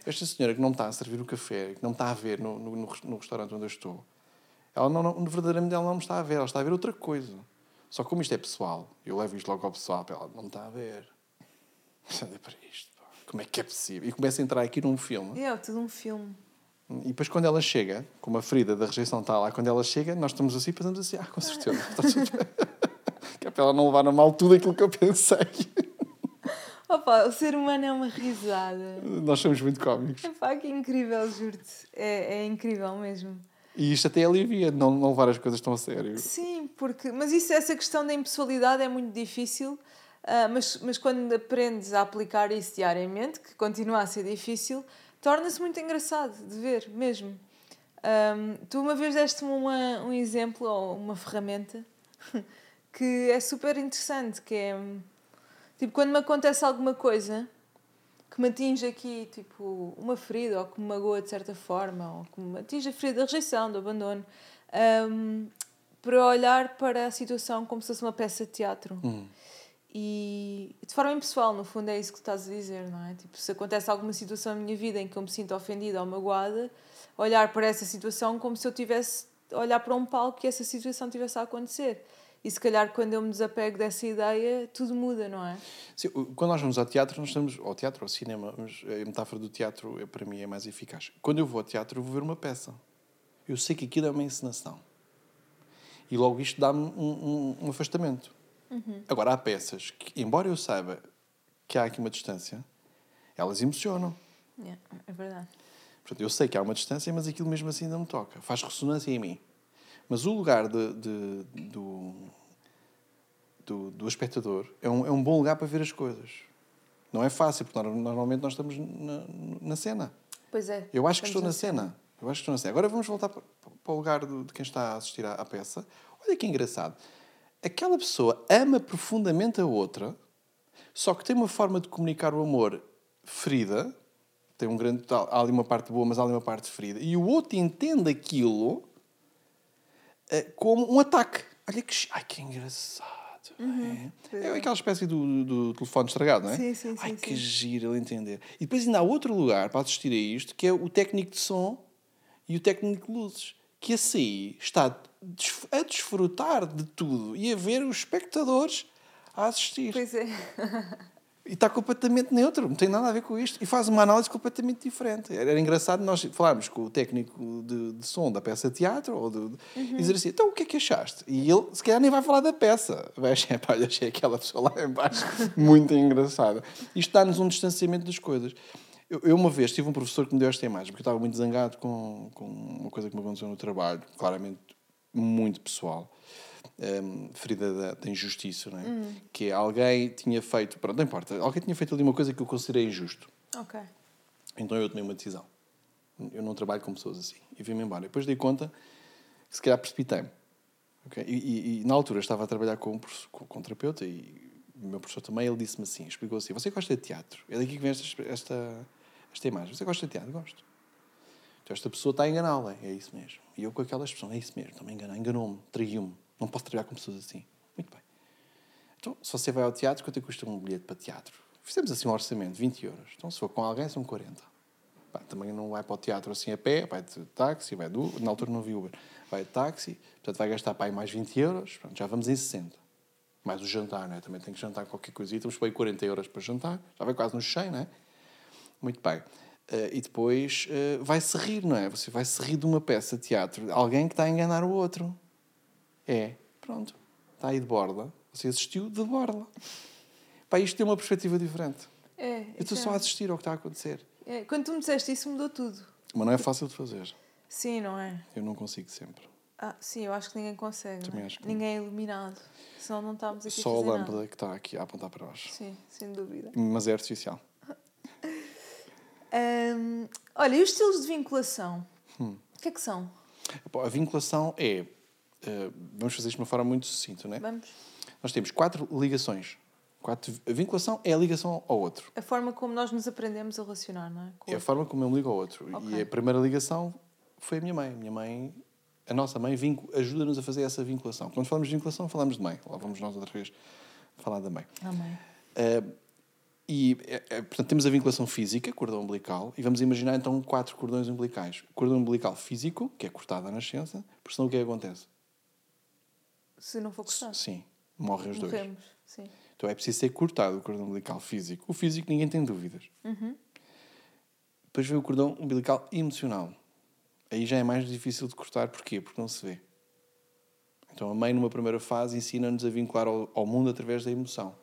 Esta senhora que não está a servir o café, que não está a ver no, no, no restaurante onde eu estou, ela não, não, verdadeiramente ela não me está a ver, ela está a ver outra coisa. Só que como isto é pessoal, eu levo isto logo ao pessoal, ela não me está a ver. Olha para isto, pá. como é que é possível? E começa a entrar aqui num filme. É, tudo um filme. E depois, quando ela chega, como a ferida da rejeição está lá, quando ela chega, nós estamos assim, pensamos assim: ah, com certeza, que é para ela não levar a mal tudo aquilo que eu pensei. Opa, o ser humano é uma risada. nós somos muito cómicos. Epá, que incrível, juro-te. É, é incrível mesmo. E isto até alivia, não, não levar as coisas tão a sério. Sim, porque. Mas isso, essa questão da impessoalidade é muito difícil. ah, mas, mas quando aprendes a aplicar isso diariamente, que continua a ser difícil, torna-se muito engraçado de ver mesmo. Ahm, tu uma vez deste-me um exemplo ou uma ferramenta que é super interessante, que é tipo quando me acontece alguma coisa que me atinge aqui, tipo, uma ferida, ou que me magoa de certa forma, ou que me atinge a ferida da rejeição, do abandono, hum, para olhar para a situação como se fosse uma peça de teatro. Hum. E de forma impessoal, no fundo, é isso que estás a dizer, não é? Tipo, se acontece alguma situação na minha vida em que eu me sinto ofendida ou magoada, olhar para essa situação como se eu tivesse a olhar para um palco e essa situação tivesse a acontecer. E se calhar quando eu me desapego dessa ideia, tudo muda, não é? Sim, quando nós vamos ao teatro, nós estamos. Ao teatro, ao cinema, mas a metáfora do teatro é, para mim é mais eficaz. Quando eu vou ao teatro, eu vou ver uma peça. Eu sei que aquilo é uma encenação. E logo isto dá-me um, um- um afastamento. Agora, há peças que, embora eu saiba que há aqui uma distância, elas emocionam. Yeah, é verdade. Portanto, eu sei que há uma distância, mas aquilo mesmo assim ainda me toca. Faz ressonância em mim. Mas o lugar de, de- do, do, do espectador é um, é um bom lugar para ver as coisas. Não é fácil, porque nor- normalmente nós estamos na, na cena. Pois é. Eu acho que estou na cena. Eu acho que estou na cena. Agora vamos voltar para, para o lugar do- de quem está a assistir à, à peça. Olha que engraçado. Aquela pessoa ama profundamente a outra, só que tem uma forma de comunicar o amor ferida. Tem um grande. Há ali uma parte boa, mas há ali uma parte ferida. E o outro entende aquilo como um ataque. Olha que. Ai, que engraçado. É, é aquela espécie do, do telefone estragado, não é? Sim, sim, Ai, sim, que sim. giro ele entender. E depois ainda há outro lugar para assistir a isto, que é o técnico de som e o técnico de luzes. Que esse aí está a desfrutar de tudo e a ver os espectadores a assistir. Pois é. E está completamente neutro, não tem nada a ver com isto. E faz uma análise completamente diferente. Era engraçado nós falarmos com o técnico de, de som da peça de teatro ou de, de- e dizer assim: então o que é que achaste? E ele, se calhar, nem vai falar da peça. Vai achar, pá, olha, achei aquela pessoa lá embaixo muito engraçada. Isto dá-nos um distanciamento das coisas. Eu, eu, uma vez, tive um professor que me deu esta imagem, porque eu estava muito zangado com, com uma coisa que me aconteceu no trabalho, claramente muito pessoal um, ferida da, da injustiça, não é? Que é alguém tinha feito, pronto, não importa, alguém tinha feito ali uma coisa que eu considerei injusto. Ok. Então eu tomei uma decisão. Eu não trabalho com pessoas assim. E vim-me embora. Depois dei conta que se calhar precipitei-me. ok? E, e- e na altura estava a trabalhar com um, com, com um terapeuta e o meu professor também, ele disse-me assim, explicou assim, você gosta de teatro? É daqui que vem esta, esta, esta imagem. Você gosta de teatro? Gosto. Então esta pessoa está a enganá-la. É isso mesmo. E eu com aquela expressão, é isso mesmo, está-me a enganar. Enganou-me, traiu-me. Não posso trabalhar com pessoas assim. Muito bem. Então, se você vai ao teatro, quanto é que custa um bilhete para teatro? Fizemos assim um orçamento, 20 euros. Então, se for com alguém, são 40. Pá, também não vai para o teatro assim a pé, vai de táxi, vai do... Na altura não vi Uber. Vai de táxi, portanto vai gastar para aí mais 20 euros. Pronto, já vamos em 60. Mais o jantar, não é? Também tem que jantar qualquer coisita. Vamos para aí 40 euros para jantar. Já vai quase nos 100, não é? Muito bem. Eh, e depois eh, vai-se rir, não é? Você vai-se rir de uma peça de teatro. Alguém que está a enganar o outro. É. Pronto. Está aí de borla. Você assistiu de borla. Pá, isto tem uma perspectiva diferente. É, Eu estou isso só é- a assistir ao que está a acontecer. é, Quando tu me disseste isso, mudou tudo. Mas não é fácil de fazer. Sim, não é? Eu não consigo sempre. Ah, sim, eu acho que ninguém consegue. Também é? acho que Ninguém é iluminado. Senão não estávamos aqui Só a a lâmpada nada. que está aqui a apontar para baixo. Sim, sem dúvida. Mas é artificial. Hum, olha, e os estilos de vinculação? Hum. O que é que são? A vinculação é. Eh, vamos fazer isto de uma forma muito sucinta, não é? Vamos? Nós temos quatro ligações. Quatro, a vinculação é a ligação ao outro. A forma como nós nos aprendemos a relacionar, não é? Com É a forma como eu me ligo ao outro. Ok. E a primeira ligação foi a minha mãe. A minha mãe, a nossa mãe, ajuda-nos a fazer essa vinculação. Quando falamos de vinculação, falamos de mãe. Lá vamos nós outra vez falar da mãe. a mãe. Eh, e, eh, eh, portanto, temos a vinculação física, cordão umbilical, e vamos imaginar então quatro cordões umbilicais. O cordão umbilical físico, que é cortado à nascença, porque senão o que é que acontece? Se não for gostar. Sim, morrem os dois. Morremos. Sim. Então é preciso ser cortado o cordão umbilical físico. O físico ninguém tem dúvidas. Depois vem o cordão umbilical emocional. Aí já é mais difícil de cortar. Porquê? Porque não se vê. Então a mãe, numa primeira fase, ensina-nos a vincular ao, ao mundo através da emoção.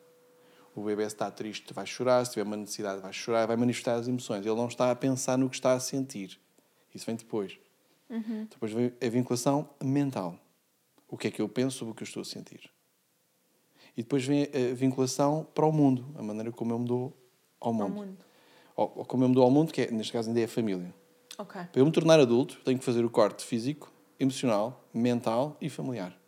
O bebê se está triste, vai chorar. Se tiver uma necessidade, vai chorar. Vai manifestar as emoções. Ele não está a pensar no que está a sentir. Isso vem depois. Depois vem a vinculação mental. O que é que eu penso sobre o que eu estou a sentir. E depois vem a vinculação para o mundo, a maneira como eu me dou ao Ao mundo. mundo. Ou, ou como eu me dou ao mundo, que é, neste caso ainda é a família. Ok. Para eu me tornar adulto, tenho que fazer o corte físico, emocional, mental e familiar.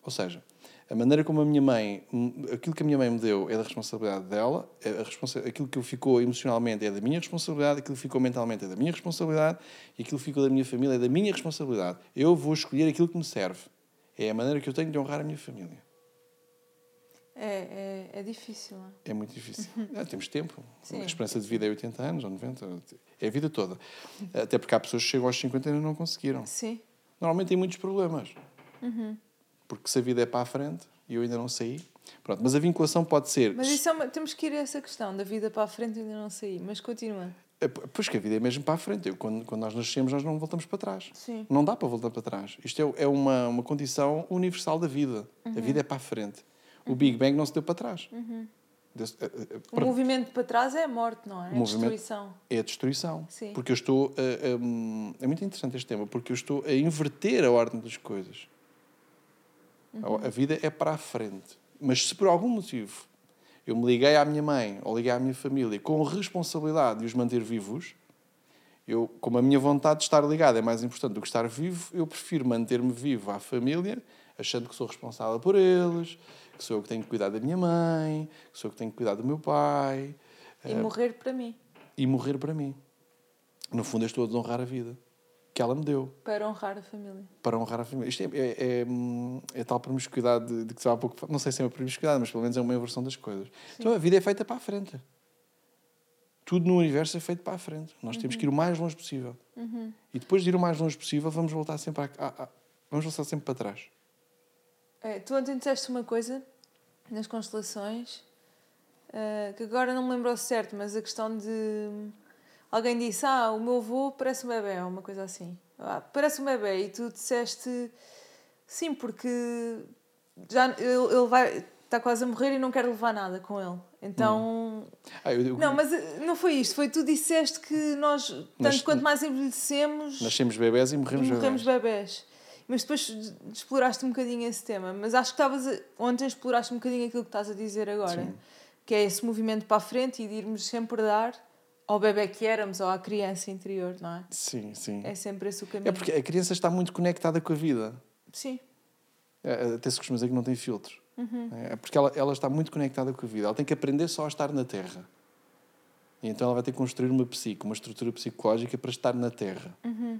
Ou seja, a maneira como a minha mãe, aquilo que a minha mãe me deu é da responsabilidade dela, é a responsa aquilo que ficou emocionalmente é da minha responsabilidade, aquilo que ficou mentalmente é da minha responsabilidade e aquilo que ficou da minha família é da minha responsabilidade. Eu vou escolher aquilo que me serve. É a maneira que eu tenho de honrar a minha família. É, é, é difícil, não é? É muito difícil. Ah, temos tempo. Sim. A esperança de vida é 80 anos ou 90. É a vida toda. Até porque há pessoas que chegam aos 50 e ainda não conseguiram. Sim. Normalmente tem muitos problemas. Uhum. Porque se a vida é para a frente e eu ainda não saí. Pronto, mas a vinculação pode ser. Mas isso é uma, temos que ir a essa questão da vida para a frente ainda não saí. Mas continua. É, Pois que a vida é mesmo para a frente. Eu, quando, quando nós nascemos, nós não voltamos para trás. Sim. Não dá para voltar para trás. Isto é, é uma, uma condição universal da vida. Uhum. A vida é para a frente. O Big Bang não se deu para trás. Deu-se- eh, eh, O movimento para trás é a morte, não é? É a destruição. é a destruição. Sim. Porque eu estou. A, a- é muito interessante este tema, porque eu estou a inverter a ordem das coisas. A- A, vida é para a frente. Mas se por algum motivo eu me liguei à minha mãe ou liguei à minha família com responsabilidade de os manter vivos, eu, como a minha vontade de estar ligado é mais importante do que estar vivo, eu prefiro manter-me vivo à família, achando que sou responsável por eles, que sou eu que tenho que cuidar da minha mãe, que sou eu que tenho que cuidar do meu pai E É. morrer para mim. e morrer para mim. No fundo, eu estou a desonrar a vida que ela me deu Para honrar a família. para honrar a família. Isto é, é, é, hum, é tal promiscuidade de, de que há pouco. Não sei se é uma promiscuidade, mas pelo menos é uma inversão das coisas. Então a vida é feita para a frente. Tudo no universo é feito para a frente. Nós temos que ir o mais longe possível. E depois de ir o mais longe possível, vamos voltar sempre, a, a- a- vamos voltar sempre para trás. É, tu ontem disseste uma coisa nas constelações ah, que agora não me lembrou certo, mas a questão de. Alguém disse: Ah, o meu avô parece um bebê, ou uma coisa assim. Ah, parece um bebê. E tu disseste: Sim, porque já ele, ele vai. Está quase a morrer e não quero levar nada com ele. Então. Ah, eu- eu- Não, mas eh, não foi isto. Foi tu disseste que nós, tanto Nas- quanto mais envelhecemos. Nascemos bebés e morremos, morremos bebés. bebés. Mas depois exploraste um bocadinho esse tema. Mas acho que estavas a... ontem exploraste um bocadinho aquilo que estás a dizer agora. Sim. Que é esse movimento para a frente e de irmos sempre dar ao bebê que éramos ou à criança interior, não é? Sim, sim. É sempre esse o caminho. É porque a criança está muito conectada com a vida. Sim. É, Até se costuma dizer que não tem filtro. Uhum. É porque ela, ela está muito conectada com a vida. Ela tem que aprender só a estar na Terra. E então ela vai ter que construir uma psique, uma estrutura psicológica para estar na Terra. Uhum.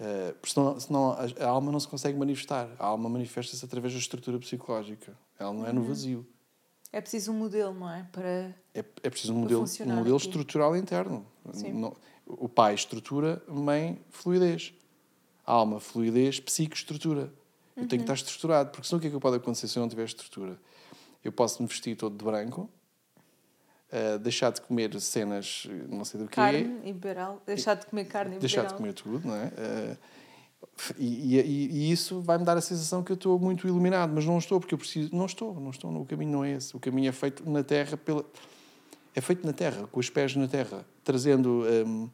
Eh, porque senão, senão a, a alma não se consegue manifestar. A alma manifesta-se através da estrutura psicológica. Ela não é Uhum. no vazio. É preciso um modelo, não é? Para... É, é preciso um modelo, um modelo aqui. estrutural interno. Não- o pai, estrutura, mãe, fluidez. Alma, fluidez, psique, estrutura. Eu Uhum. tenho que estar estruturado, porque senão o que é que pode acontecer se eu não tiver estrutura? Eu posso me vestir todo de branco, eh, deixar de comer cenas, eh, não sei do quê, Carne e beber. Deixar de comer carne e beber deixar de comer tudo, não é? Eh, e, e- e isso vai-me dar a sensação que eu estou muito iluminado, mas não estou, porque eu preciso. Não estou, não estou. O caminho não é esse. O caminho é feito na terra pela. É feito na terra, com os pés na terra, trazendo. hum,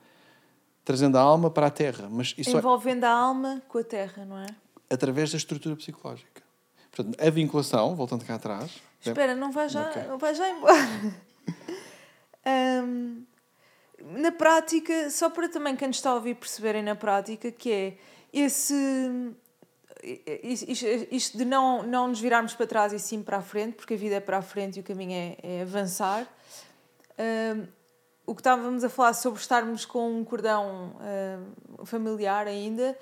trazendo a alma para a terra. Mas é Envolvendo a alma com a terra, não é? através da estrutura psicológica. Portanto, a vinculação, voltando cá atrás. Espera, não vai já, Ok. não vai já embora. Hum, na prática, só para também quem nos está a ouvir perceberem na prática, que é esse isto, de não, não nos virarmos para trás e sim para a frente, porque a vida é para a frente e o caminho é, é avançar. O que estávamos a falar sobre estarmos com um cordão familiar ainda,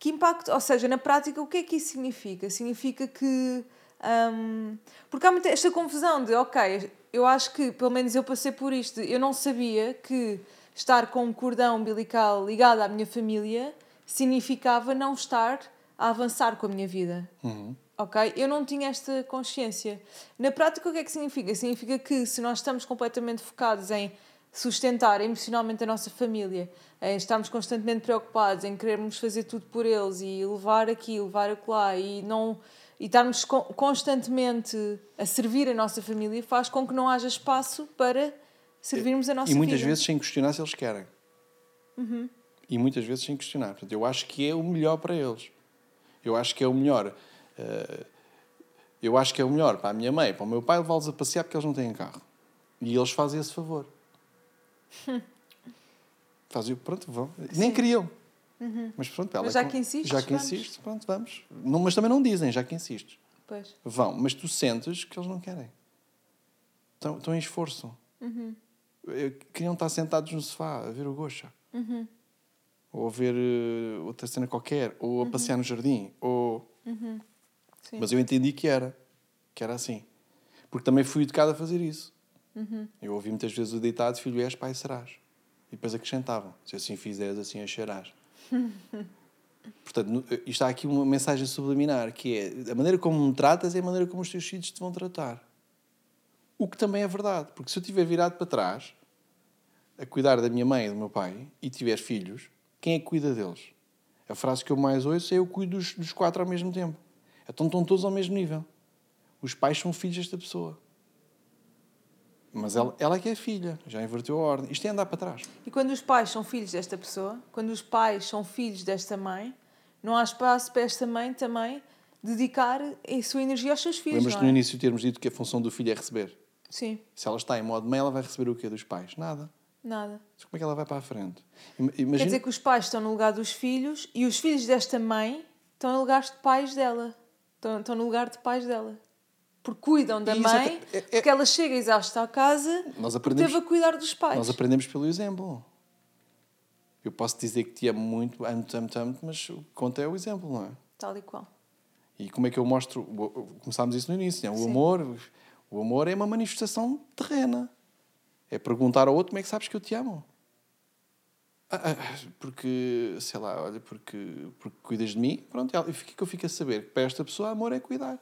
que impacto, ou seja, na prática, o que é que isso significa? Significa que. hum, porque há muita esta confusão de, ok, eu acho que, pelo menos eu passei por isto, eu não sabia que estar com um cordão umbilical ligado à minha família significava não estar a avançar com a minha vida. Ok? Eu não tinha esta consciência. Na prática, o que é que significa? Significa que se nós estamos completamente focados em sustentar emocionalmente a nossa família, em estarmos constantemente preocupados, em querermos fazer tudo por eles e levar aqui, levar acolá e não e estarmos co- constantemente a servir a nossa família faz com que não haja espaço para servirmos a nossa e muitas vida. vezes sem questionar se eles querem. E muitas vezes sem questionar. Portanto, eu acho que é o melhor para eles. Eu acho que é o melhor. eh, eu acho que é o melhor para a minha mãe, para o meu pai, levá-los a passear porque eles não têm carro. E eles fazem esse favor. fazem, pronto, vão. Nem queriam. Mas pronto, ela Uhum. Mas já que insistes, Já que vamos. insistes, pronto, vamos. Não, mas também não dizem, já que insistes. Pois. Vão, mas tu sentes que eles não querem. Estão, estão em esforço. Eh, Queriam estar sentados no sofá a ver o Gocha. Ou a ver eh, outra cena qualquer. Ou a passear no jardim. Ou... Sim. Mas eu entendi que era. Que era assim. Porque também fui educado a fazer isso. Eu ouvi muitas vezes o ditado filho és, pai serás. E depois acrescentavam. Se assim fizeres, assim acharás. Portanto, no- eh, aqui uma mensagem subliminar, que é a maneira como me tratas é a maneira como os teus filhos te vão tratar. O que também é verdade, porque se eu estiver virado para trás a cuidar da minha mãe e do meu pai e tiver filhos, quem é que cuida deles? A frase que eu mais ouço é eu cuido dos, dos quatro ao mesmo tempo. Então estão todos ao mesmo nível. Os pais são filhos desta pessoa. Mas ela, ela é que é filha, já inverteu a ordem. Isto é andar para trás. E quando os pais são filhos desta pessoa, quando os pais são filhos desta mãe, não há espaço para esta mãe também dedicar a sua energia aos seus filhos. Lembras-te não no é? início termos dito que a função do filho é receber? Sim, Se ela está em modo mãe, ela vai receber o quê dos pais? Nada. Nada. Mas como é que ela vai para a frente? Ima- Imagina... Quer dizer que os pais estão no lugar dos filhos e os filhos desta mãe estão no lugar de pais dela. Estão, estão no lugar de pais dela. Porque cuidam da mãe, é- é- porque ela chega exausta à casa Nós aprendemos- teve a cuidar dos pais. Nós aprendemos pelo exemplo. Eu posso dizer que te amo muito, amo-te, amo-te, amo-te, mas o que conta é o exemplo, não é? Tal e qual. E como é que eu mostro? Começámos isso no início, não é? o Sim. amor. O amor é uma manifestação terrena. É perguntar ao outro como é que sabes que eu te amo. Ah, ah, porque, sei lá, olha, porque, porque cuidas de mim, pronto, e o que eu fico a saber? Que para esta pessoa amor é cuidar.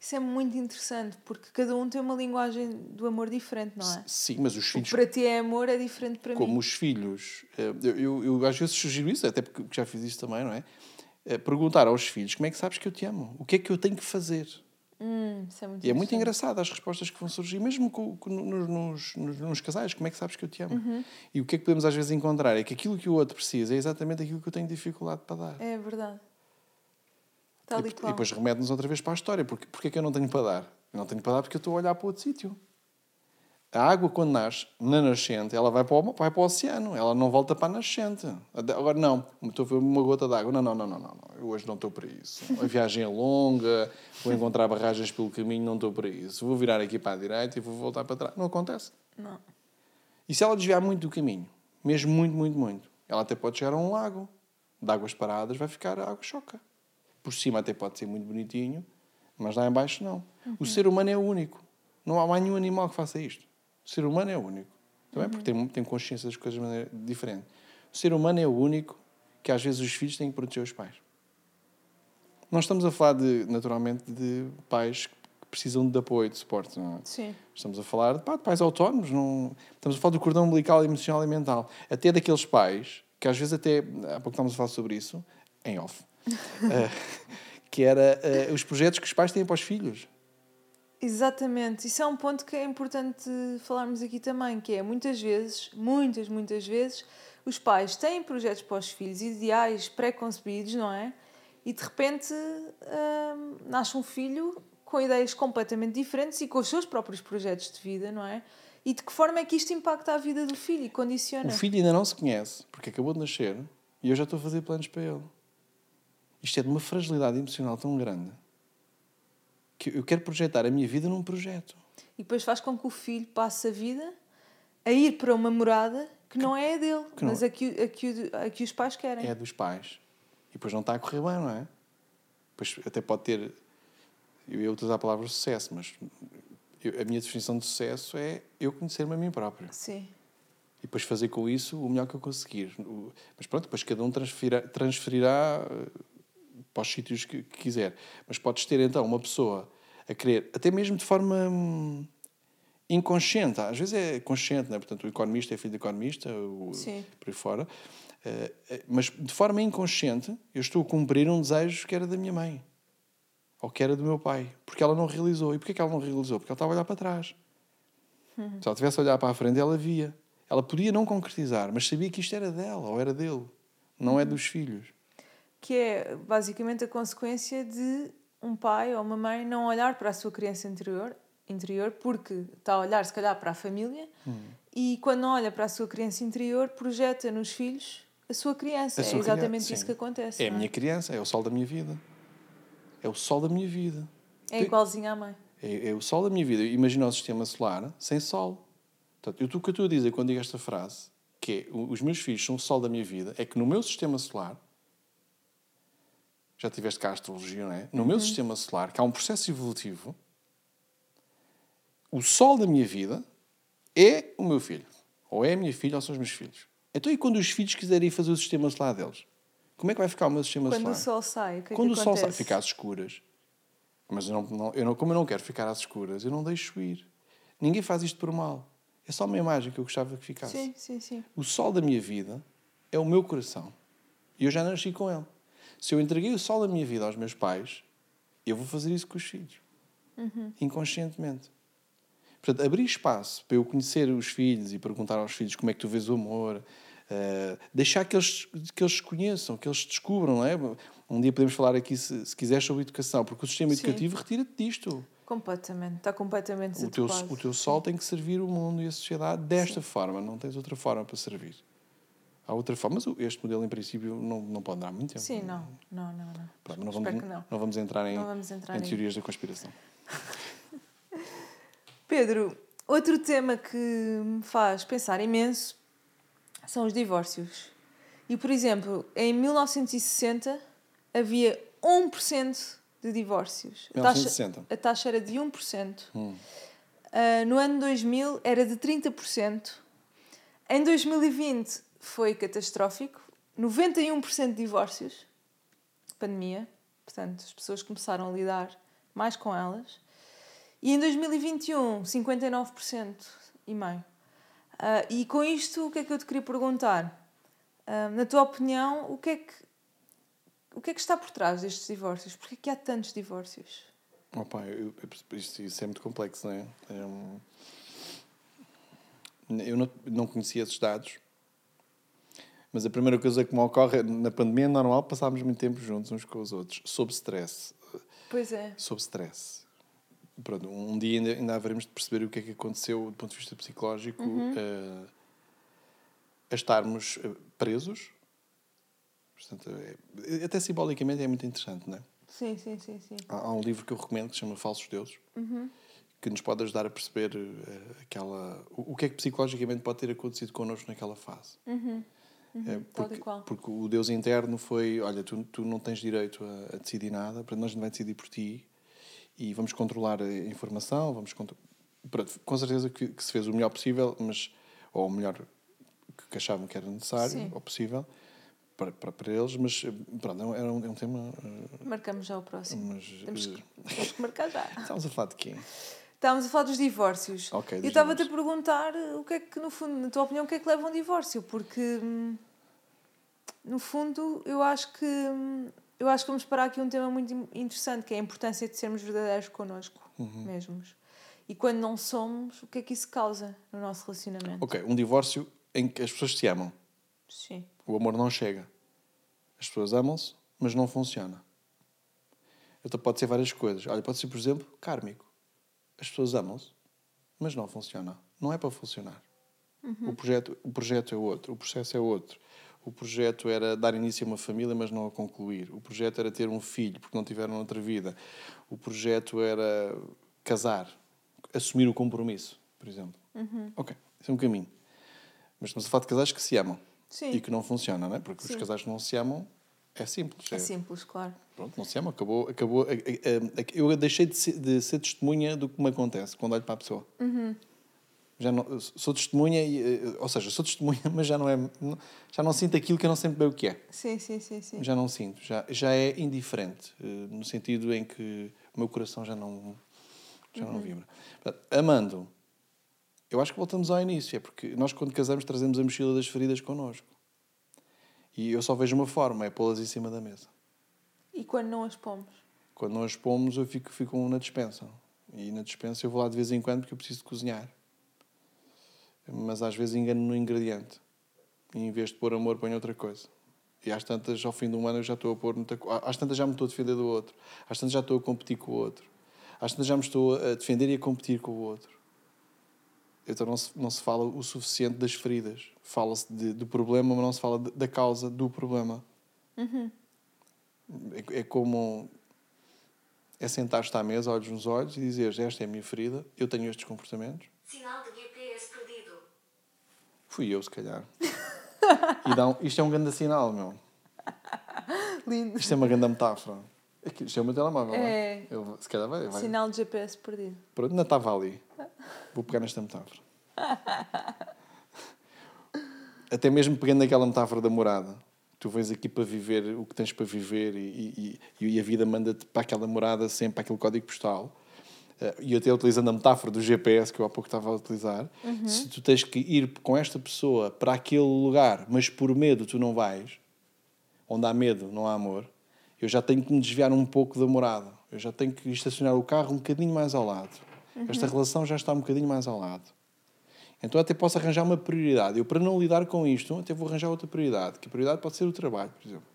Isso é muito interessante porque cada um tem uma linguagem do amor diferente, não é? Sim, mas os O filhos para ti é amor é diferente para como mim. os filhos, eh, eu, eu, eu às vezes sugiro isso, até porque já fiz isso também, não é? Eh, Perguntar aos filhos como é que sabes que eu te amo? O que é que eu tenho que fazer? Hum, é muito E é muito engraçado as respostas que vão surgir, mesmo com, com- nos, nos, nos- casais. Como é que sabes que eu te amo? E o que é que podemos às vezes encontrar? É que aquilo que o outro precisa é exatamente aquilo que eu tenho dificuldade para dar. É verdade. Tal e, e e depois remete-nos outra vez para a história. Porque, porque é que eu não tenho para dar? Eu não tenho para dar porque eu estou a olhar para outro sítio. A água, quando nasce, na nascente, ela vai para, o, vai para o oceano. Ela não volta para a nascente. Agora, não. Estou a ver uma gota de água. Não, não, não, não, não. não. Eu hoje não estou para isso. A viagem é longa, vou encontrar barragens pelo caminho, não estou para isso. Vou virar aqui para a direita e vou voltar para trás. Não acontece. Não. E se ela desviar muito do caminho, mesmo muito, muito, muito, ela até pode chegar a um lago de águas paradas, vai ficar a água choca. Por cima até pode ser muito bonitinho, mas lá embaixo não. O ser humano é o único. Não há mais nenhum animal que faça isto. O ser humano é o único. Também porque tem, tem consciência das coisas de maneira diferente. O ser humano é o único que às vezes os filhos têm que proteger os pais. Nós estamos a falar, de, naturalmente, de pais que precisam de apoio, de suporte. Não é? Sim. Estamos a falar pá, de pais autónomos, não... estamos a falar do cordão umbilical emocional e mental. Até daqueles pais, que às vezes até, há pouco estávamos a falar sobre isso, em off, eh, que era eh, os projetos que os pais têm para os filhos. Exatamente, isso é um ponto que é importante falarmos aqui também, que é muitas vezes, muitas, muitas vezes, os pais têm projetos para os filhos, ideais pré-concebidos, não é? E de repente hum, nasce um filho com ideias completamente diferentes e com os seus próprios projetos de vida, não é? E de que forma é que isto impacta a vida do filho e condiciona? O filho ainda não se conhece, porque acabou de nascer, e eu já estou a fazer planos para ele. Isto é de uma fragilidade emocional tão grande que eu quero projetar a minha vida num projeto. E depois faz com que o filho passe a vida a ir para uma morada que, que não é a dele, mas a que, a, que, a que os pais querem. É dos pais. E depois não está a correr bem, não é? Depois até pode ter. Eu ia utilizar a palavra sucesso, mas eu, a minha definição de sucesso é eu conhecer-me a mim próprio. Sim. E depois fazer com isso o melhor que eu conseguir. Mas pronto, depois cada um transferirá, transferirá eh, para os sítios que, que, quiser. Mas podes ter então uma pessoa a querer, até mesmo de forma hum, inconsciente, às vezes é consciente, né? portanto o economista é filho do economista, o, Sim. por aí fora, uh, mas de forma inconsciente eu estou a cumprir um desejo que era da minha mãe ou que era do meu pai, porque ela não realizou. E porquê que ela não realizou? Porque ela estava a olhar para trás. Uhum. Se ela tivesse a olhar para a frente, ela via. Ela podia não concretizar, mas sabia que isto era dela ou era dele, não é dos filhos que é basicamente a consequência de um pai ou uma mãe não olhar para a sua criança interior, interior porque está a olhar, se calhar, para a família hum. e quando não olha para a sua criança interior, projeta nos filhos a sua criança. A sua é exatamente criança, isso que acontece. É a minha criança, é o sol da minha vida. É o sol da minha vida. É igualzinho à mãe. É, é o sol da minha vida. Imagina o sistema solar sem sol. Portanto, eu, o que eu estou a dizer quando digo esta frase, que é os meus filhos são o sol da minha vida, é que no meu sistema solar já tiveste cá a astrologia, não é? No uhum. meu sistema solar, que há um processo evolutivo, o sol da minha vida é o meu filho. Ou é a minha filha, ou são os meus filhos. Então, e quando os filhos quiserem fazer o sistema solar deles? Como é que vai ficar o meu sistema quando solar? Quando o sol sai, o que Quando é que o sol sai, fica às escuras. Mas eu não, não, eu não, como eu não quero ficar às escuras, eu não deixo ir. Ninguém faz isto por mal. É só uma imagem que eu gostava que ficasse. Sim, sim, sim. O sol da minha vida é o meu coração. E eu já nasci com ele. Se eu entreguei o sol da minha vida aos meus pais, eu vou fazer isso com os filhos. Uhum. Inconscientemente. Portanto, abrir espaço para eu conhecer os filhos e perguntar aos filhos como é que tu vês o amor, uh, deixar que eles, que eles conheçam, que eles descubram, não é? Um dia podemos falar aqui, se, se quiseres, sobre educação, porque o sistema Sim. educativo retira-te disto. Completamente, está completamente o teu, o teu sol tem que servir o mundo e a sociedade desta Sim. forma, não tens outra forma para servir. Há outra forma, mas este modelo, em princípio, não, não pode durar muito tempo. Sim, não. Não, não, não. Pronto, não, vamos, não. não vamos entrar em, vamos entrar em teorias da conspiração. Pedro, outro tema que me faz pensar imenso são os divórcios. E, por exemplo, em 1960 havia 1% de divórcios. 1960. A taxa, a taxa era de 1%. Hum. Uh, no ano 2000 era de 30%. Em 2020 foi catastrófico. 91% de divórcios, pandemia, portanto, as pessoas começaram a lidar mais com elas. E em 2021, 59% e meio. Uh, e com isto, o que é que eu te queria perguntar? Uh, na tua opinião, o que é que o que é que está por trás destes divórcios? Porquê que há tantos divórcios? Opa, eu, eu, isto, é muito complexo, não é? é um... Eu não, não conhecia esses dados, mas a primeira coisa que me ocorre na pandemia é normal passarmos muito tempo juntos uns com os outros, sob stress. Pois é. Sob stress. Pronto, um dia ainda, ainda haveremos de perceber o que é que aconteceu do ponto de vista psicológico uhum. uh, a estarmos eh, presos. Portanto, é, até simbolicamente é muito interessante, não é? Sim, sim, sim. sim. Há, há um livro que eu recomendo que se chama Falsos Deuses. Uhum que nos pode ajudar a perceber uh, aquela o, o, que é que psicologicamente pode ter acontecido connosco naquela fase. Uhum. Uhum, é, porque, porque, o Deus interno foi: olha, tu, tu não tens direito a, a decidir nada, para nós não vai decidir por ti e vamos controlar a informação, vamos Pronto, com certeza que, que, se fez o melhor possível, mas ou o melhor que achavam que era necessário Sim. ou possível para, para, para, eles, mas pronto, é um, é um tema. Uh, Marcamos já o próximo. Mas, temos, que, uh, temos que marcar já. Estamos a falar de quem? Estávamos a falar dos divórcios. Okay, eu estava-te a perguntar o que é que, no fundo, na tua opinião, o que é que leva a um divórcio? Porque, hum, no fundo, eu acho que hum, eu acho que vamos parar aqui um tema muito interessante, que é a importância de sermos verdadeiros connosco. uhum. mesmos. E quando não somos, o que é que isso causa no nosso relacionamento? Ok, um divórcio em que as pessoas se amam. Sim. O amor não chega. As pessoas amam-se, mas não funciona. Então pode ser várias coisas. Olha, pode ser, por exemplo, kármico. As pessoas amam-se, mas não funciona. Não é para funcionar. Uhum. O, projeto, o projeto é outro, o processo é outro. O projeto era dar início a uma família, mas não a concluir. O projeto era ter um filho, porque não tiveram outra vida. O projeto era casar, assumir o compromisso, por exemplo. Uhum. Ok, esse é um caminho. Mas estamos a falar de casais que se amam. Sim. E que não funcionam, não é? Porque Sim. os casais que não se amam é simples. É, é simples, claro. Pronto, não se amam. Acabou. acabou eu deixei de ser, de ser testemunha do que me acontece quando olho para a pessoa. Uhum já não, sou testemunha, eh, ou seja, sou testemunha, mas já não é, já não sinto aquilo que eu não sei bem o que é. Sim, sim, sim, sim. Já não sinto, já, já é indiferente, eh, no sentido em que o meu coração já não, já uhum. não vibra. Amando, eu acho que voltamos ao início, é porque nós quando casamos trazemos a mochila das feridas connosco. E eu só vejo uma forma, é pô-las em cima da mesa. E quando não as pomos? Quando não as pomos, eu fico, fico na dispensa. E na dispensa eu vou lá de vez em quando porque eu preciso de cozinhar mas às vezes engano no ingrediente. E em vez de pôr amor, ponho outra coisa. E às tantas, ao fim do ano, eu já estou a pôr muita coisa. Às tantas, já me estou a defender do outro. Às tantas, já estou a competir com o outro. Às tantas, já me estou a defender e a competir com o outro. Então, não se, não se fala o suficiente das feridas. Fala-se do problema, mas não se fala de, da causa do problema. Uhum. É, é como. É sentar-te à mesa, olhos nos olhos, e dizer: Esta é a minha ferida, eu tenho estes comportamentos. Sinal de Fui eu, se calhar. e dá um, isto é um grande sinal, meu. Lindo. Isto é uma grande metáfora. Aqui, é o telemóvel, é. é? Eu, se calhar vai, vai. Sinal de GPS perdido. Pronto, ainda estava ali. Vou pegar nesta metáfora. Até mesmo pegando aquela metáfora da morada. Tu vens aqui para viver o que tens para viver e, e, e a vida manda-te para aquela morada sempre, para aquele código postal. Eh, e até utilizando a metáfora do GPS que eu há pouco estava a utilizar, uhum. se tu tens que ir com esta pessoa para aquele lugar, mas por medo tu não vais, onde há medo, não há amor, eu já tenho que me desviar um pouco da morada. Eu já tenho que estacionar o carro um bocadinho mais ao lado. Uhum. Esta relação já está um bocadinho mais ao lado. Então até posso arranjar uma prioridade. Eu, para não lidar com isto, até vou arranjar outra prioridade. Que a prioridade pode ser o trabalho, por exemplo.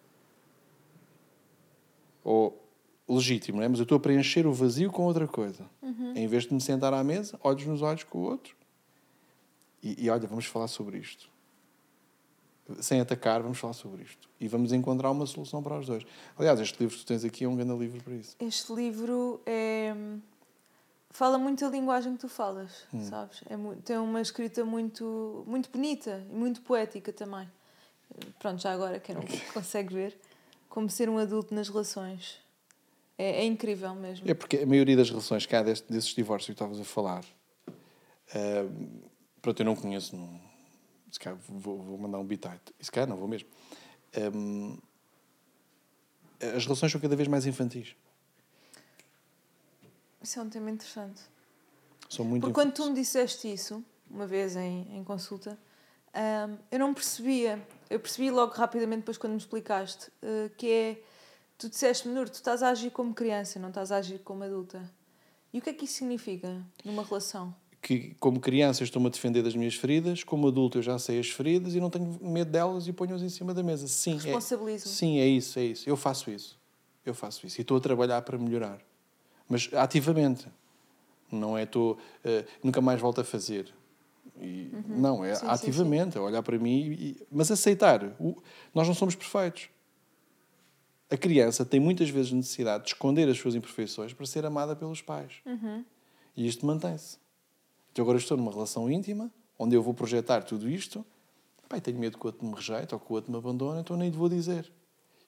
Ou legítimo, não é? mas eu estou a preencher o vazio com outra coisa. Uhum. Em vez de me sentar à mesa, olhos nos olhos com o outro. E, e, olha, vamos falar sobre isto. Sem atacar, vamos falar sobre isto. E vamos encontrar uma solução para os dois. Aliás, este livro que tu tens aqui é um grande livro para isso. Este livro é... fala muito a linguagem que tu falas, hum. sabes? É tem uma escrita muito, muito bonita e muito poética também. Pronto, já agora, quem não consegue ver, como ser um adulto nas relações é, é, incrível mesmo. É porque a maioria das relações que há deste, desses divórcios que estavas a falar, uh, pronto, eu não conheço, não, se calhar vou, vou mandar um bitite. Se calhar não vou mesmo. Um, as relações são cada vez mais infantis. Isso é um tema interessante. São muito Porque quando tu me disseste isso, uma vez em, em consulta, um, eu não percebia. Eu percebi logo rapidamente depois quando me explicaste, uh, que é Tu disseste, Menor, tu estás a agir como criança, não estás a agir como adulta. E o que é que isso significa numa relação? Que, como criança, estou-me a defender das minhas feridas, como adulto, eu já sei as feridas e não tenho medo delas e ponho-as em cima da mesa. Sim, é, sim, é isso, é isso. Eu faço isso. Eu faço isso. E estou a trabalhar para melhorar. Mas ativamente. Não é estou. Uh, nunca mais volto a fazer. E, uhum. Não, é sim, ativamente, sim, sim. olhar para mim, e, mas aceitar. O, nós não somos perfeitos a criança tem muitas vezes necessidade de esconder as suas imperfeições para ser amada pelos pais. Uhum. E isto mantém-se. Então agora estou numa relação íntima, onde eu vou projetar tudo isto. Pai, tenho medo que o outro me rejeite ou que o outro me abandone, então nem lhe vou dizer.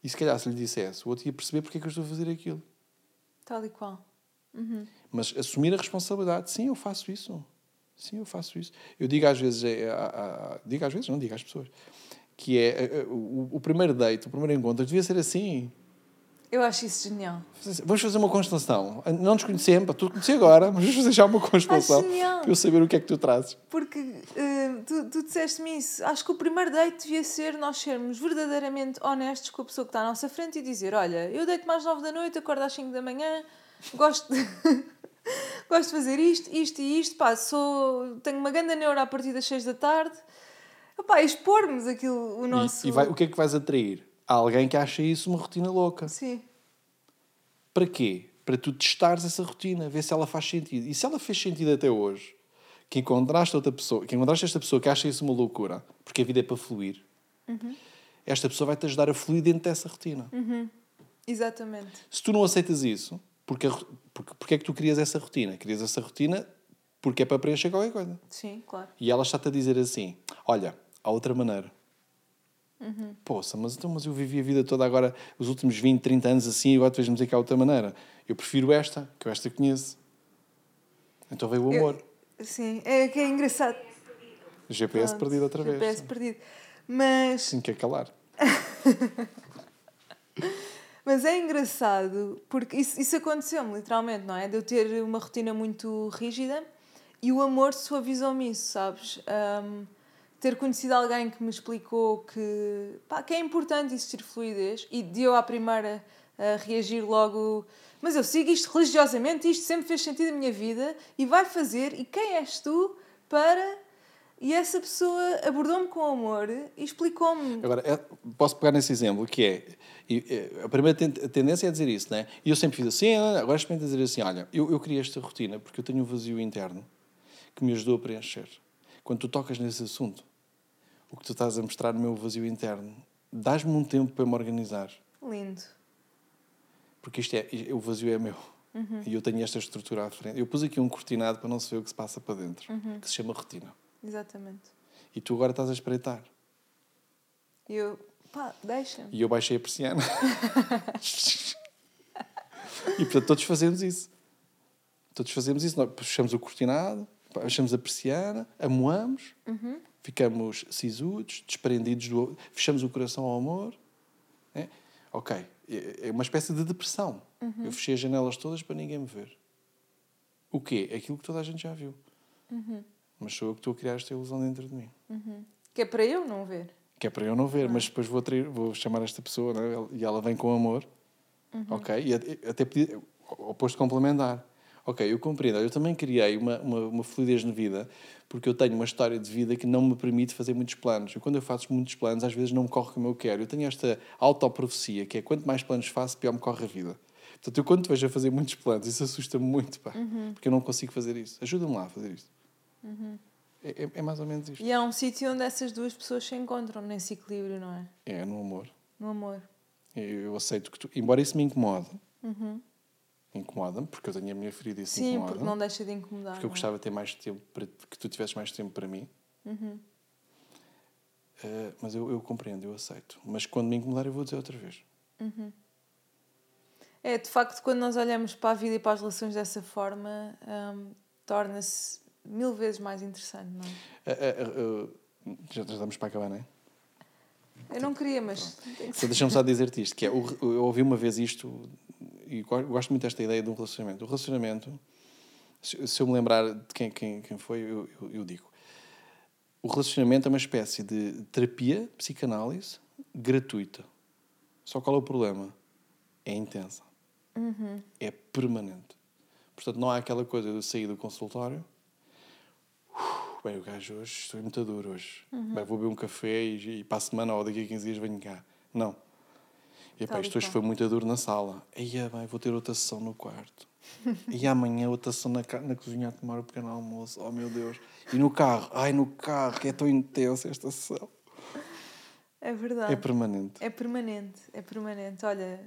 E se calhar se lhe dissesse, o outro ia perceber porque é que eu estou a fazer aquilo. Tal e qual. Uhum. Mas assumir a responsabilidade. Sim, eu faço isso. Sim, eu faço isso. Eu digo às vezes, é, digo às vezes, não digo às pessoas, que é eh, eh, o, o primeiro date, o primeiro encontro, devia ser assim. Eu acho isso genial. Vamos fazer uma constelação. Não nos conhecemos, tu conhecer agora, mas vamos fazer já uma constelação para eu saber o que é que tu trazes. Porque uh, tu, tu disseste-me isso. Acho que o primeiro date devia ser nós sermos verdadeiramente honestos com a pessoa que está à nossa frente e dizer: Olha, eu deito mais nove da noite, acordo às 5 da manhã, gosto de, gosto de fazer isto, isto e isto, pá, sou, tenho uma grande neura a partir das 6 da tarde. Epá, expormos aquilo, o nosso... E, e vai, o que é que vais atrair? Há alguém que acha isso uma rotina louca. Sim. Para quê? Para tu testares essa rotina, ver se ela faz sentido. E se ela fez sentido até hoje, que encontraste outra pessoa, que encontraste esta pessoa que acha isso uma loucura, porque a vida é para fluir, esta pessoa vai-te ajudar a fluir dentro dessa rotina. Exatamente. Se tu não aceitas isso, porque, porque, porque é que tu querias essa rotina? Querias essa rotina porque é para preencher qualquer coisa. Sim, claro. E ela está-te a dizer assim: olha, há outra maneira. Poxa, mas, então, mas eu vivi a vida toda agora, os últimos 20, 30 anos assim, e agora tu vais-me dizer que há outra maneira. Eu prefiro esta, que eu esta conheço. Então veio o amor. Sim, é que é engraçado. GPS Pronto, perdido outra vez. GPS perdido. Mas, Sim, quer calar. mas é engraçado porque isso, isso aconteceu-me literalmente, não é? De eu ter uma rotina muito rígida e o amor suavizou-me isso, sabes? Ahm, ter conhecido alguém que me explicou que, pá, que é importante existir fluidez e de eu à primeira a reagir logo. Mas eu sigo isto religiosamente, isto sempre fez sentido na minha vida e vai fazer. E quem és tu para. E essa pessoa abordou-me com amor e explicou-me. Agora, é- posso pegar nesse exemplo, que é, é, a primeira tendência é dizer isso, não é? E eu sempre fiz assim, ah, agora experimento dizer assim, olha, eu, eu criei esta rotina porque eu tenho um vazio interno que me ajudou a preencher. Quando tu tocas nesse assunto, o que tu estás a mostrar no meu vazio interno, dás-me um tempo para me organizar, Lindo. porque isto é, o vazio é meu. E eu tenho esta estrutura à frente. Eu pus aqui um cortinado para não se ver o que se passa para dentro, que se chama rotina. Exatamente. E tu agora estás a espreitar. E eu, pá, deixa-me. E eu baixei a persiana. e portanto todos fazemos isso. Todos fazemos isso. Nós fechamos o cortinado, baixamos a persiana, amoamos, ficamos sisudos, desprendidos do. fechamos o coração ao amor. É? Ok. É é uma espécie de depressão. Eu fechei as janelas todas para ninguém me ver. O quê? Aquilo que toda a gente já viu. Mas sou eu que estou a criar esta ilusão dentro de mim. Que é para eu não ver. Que é para eu não ver, mas depois vou, vou chamar esta pessoa né? e ela vem com amor. Ok? E até- até pedir, oposto complementar. Ok, eu compreendo. Eu também criei uma, uma, uma fluidez na vida porque eu tenho uma história de vida que não me permite fazer muitos planos. E quando eu faço muitos planos, às vezes não me corre como eu quero. Eu tenho esta autoprofecia que é quanto mais planos faço, pior me corre a vida. Portanto, eu quando te vejo a fazer muitos planos, isso assusta-me muito, pá. Porque eu não consigo fazer isso. Ajuda-me lá a fazer isto. É, é- é mais ou menos isto. E é um sítio onde essas duas pessoas se encontram nesse equilíbrio, não é? É no amor. No amor. Eu, eu aceito que tu, embora isso me incomode, incomoda-me, porque eu tenho a minha ferida e isso Sim, incomoda. porque não deixa de incomodar. Porque eu é? gostava de ter mais tempo para que tu tivesses mais tempo para mim. Eh, mas eu, eu compreendo, eu aceito. Mas quando me incomodar, eu vou dizer outra vez. É, de facto, quando nós olhamos para a vida e para as relações dessa forma, hum, torna-se mil vezes mais interessante, não é? Eh, eh, já, já estamos para acabar, não é? Eu não queria, mas deixa-me só dizer-te isto, que é, eu ouvi uma vez isto e go- gosto muito desta ideia de um relacionamento. O relacionamento, se, eu me lembrar de quem, quem, quem foi, eu, eu, eu digo. O relacionamento é uma espécie de terapia, psicanálise, gratuita. Só qual é o problema? É intensa. É permanente. Portanto, não há aquela coisa de sair do consultório "Uf, Bem, o gajo hoje, estou muito duro hoje. Bem, vou beber um café e, e para a semana ou daqui a 15 dias venho cá. Não. E pá, Tal e isto hoje foi muito duro na sala. Aí, bem, vou ter outra sessão no quarto. e amanhã outra sessão na, na cozinha a tomar o pequeno almoço. Oh, meu Deus. E no carro. Ai, no carro, que é tão intensa esta sessão. É verdade. É permanente. É permanente, é permanente. Olha,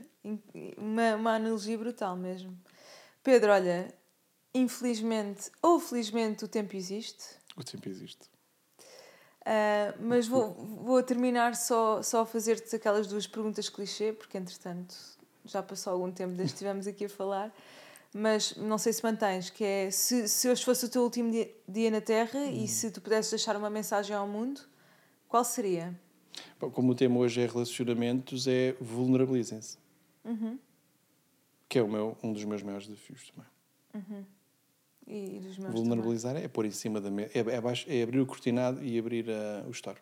uma, uma analogia brutal mesmo. Pedro, olha, infelizmente ou felizmente o tempo existe, O tempo existe. Ah, mas vou, vou terminar só, só a fazer-te aquelas duas perguntas clichê, porque entretanto já passou algum tempo desde que estivemos aqui a falar, mas não sei se mantens, que é se, se hoje fosse o teu último dia, dia na Terra e se tu pudesses deixar uma mensagem ao mundo, qual seria? Bom, Como o tema hoje é relacionamentos, é vulnerabilizem-se. Que é o meu, um dos meus maiores desafios também. E, e dos meus Vulnerabilizar é pôr em cima da mesa, é, é, abaixo- é abrir o cortinado e abrir ah, o store.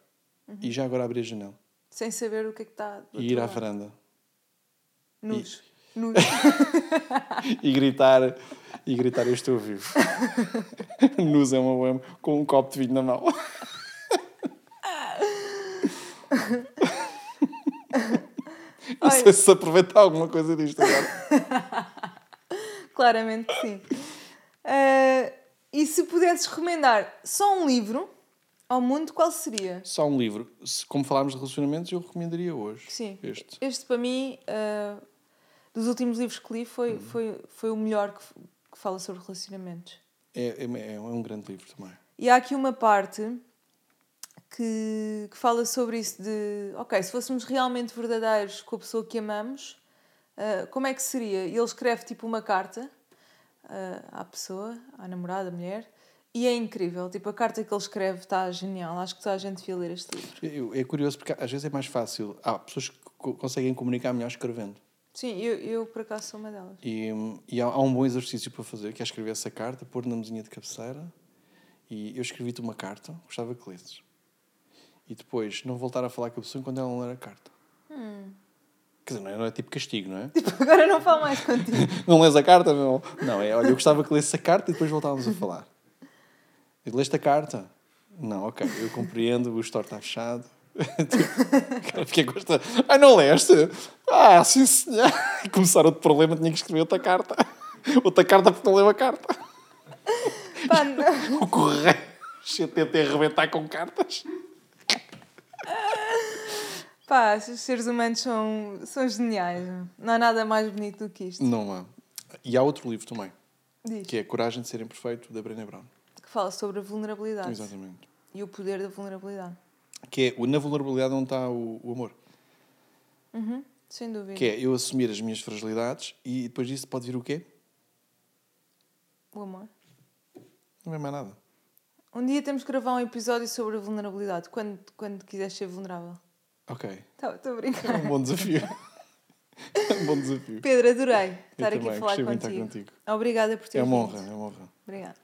E já agora abrir a janela. Sem saber o que é que está E ir à varanda. Nus. Nu. e gritar, e gritar eu estou vivo. Nus é uma boa com um copo de vinho na mão. Não sei se aproveita alguma coisa disto agora. Claramente que sim. Ah, e se pudesses recomendar só um livro ao mundo, qual seria? Só um livro. Se, como falámos de relacionamentos, eu recomendaria hoje. Sim. Este. Este, para mim, ah, dos últimos livros que li, foi, Uhum. foi, foi o melhor que, que fala sobre relacionamentos. É, é, é um grande livro também. E há aqui uma parte que, que fala sobre isso de, ok, se fôssemos realmente verdadeiros com a pessoa que amamos, ah, como é que seria? E ele escreve tipo uma carta à pessoa, à namorada, à mulher, e é incrível. Tipo, a carta que ele escreve está genial. Acho que toda a gente devia ler este livro. Eu- É curioso porque às vezes é mais fácil. Há pessoas que co- conseguem comunicar melhor escrevendo. Sim, eu, eu por acaso sou uma delas. E, e há, há um bom exercício para fazer, que é escrever essa carta, pôr na mesinha de cabeceira. E eu escrevi-te uma carta, gostava que lesses. E depois não voltar a falar com a pessoa enquanto ela não ler a carta. Quer dizer, não é, não é tipo castigo, não é? Agora não falo mais contigo. não lês a carta, não. Não, é, olha, eu gostava que lesse a carta e depois voltávamos a falar. E leste a carta? Não, ok, eu compreendo, o store está fechado. Tipo, fiquei com esta. Ai, não leste? Ah, sim, senhor. Começar outro problema, tinha que escrever outra carta. Outra carta porque não leu a carta. Pá, não. O correio, CTT arrebentar com cartas. Pá, os seres humanos são, são geniais. Não há nada mais bonito do que isto. Não há. E há outro livro também, Diz. que é Coragem de Ser Imperfeito, da Brené Brown. Que fala sobre a vulnerabilidade Exatamente. e o poder da vulnerabilidade. Que é, na vulnerabilidade onde está o, o amor. Uhum, sem dúvida. Que é eu assumir as minhas fragilidades e depois disso pode vir o quê? O amor. Não é mais nada. Um dia temos que gravar um episódio sobre a vulnerabilidade, quando, quando quiseres ser vulnerável. Ok. Estou a É brincar. um bom desafio. é um bom desafio. Pedro, adorei Eu estar aqui também, a falar contigo. contigo. Obrigada por ter É uma honra, é uma honra. Obrigada.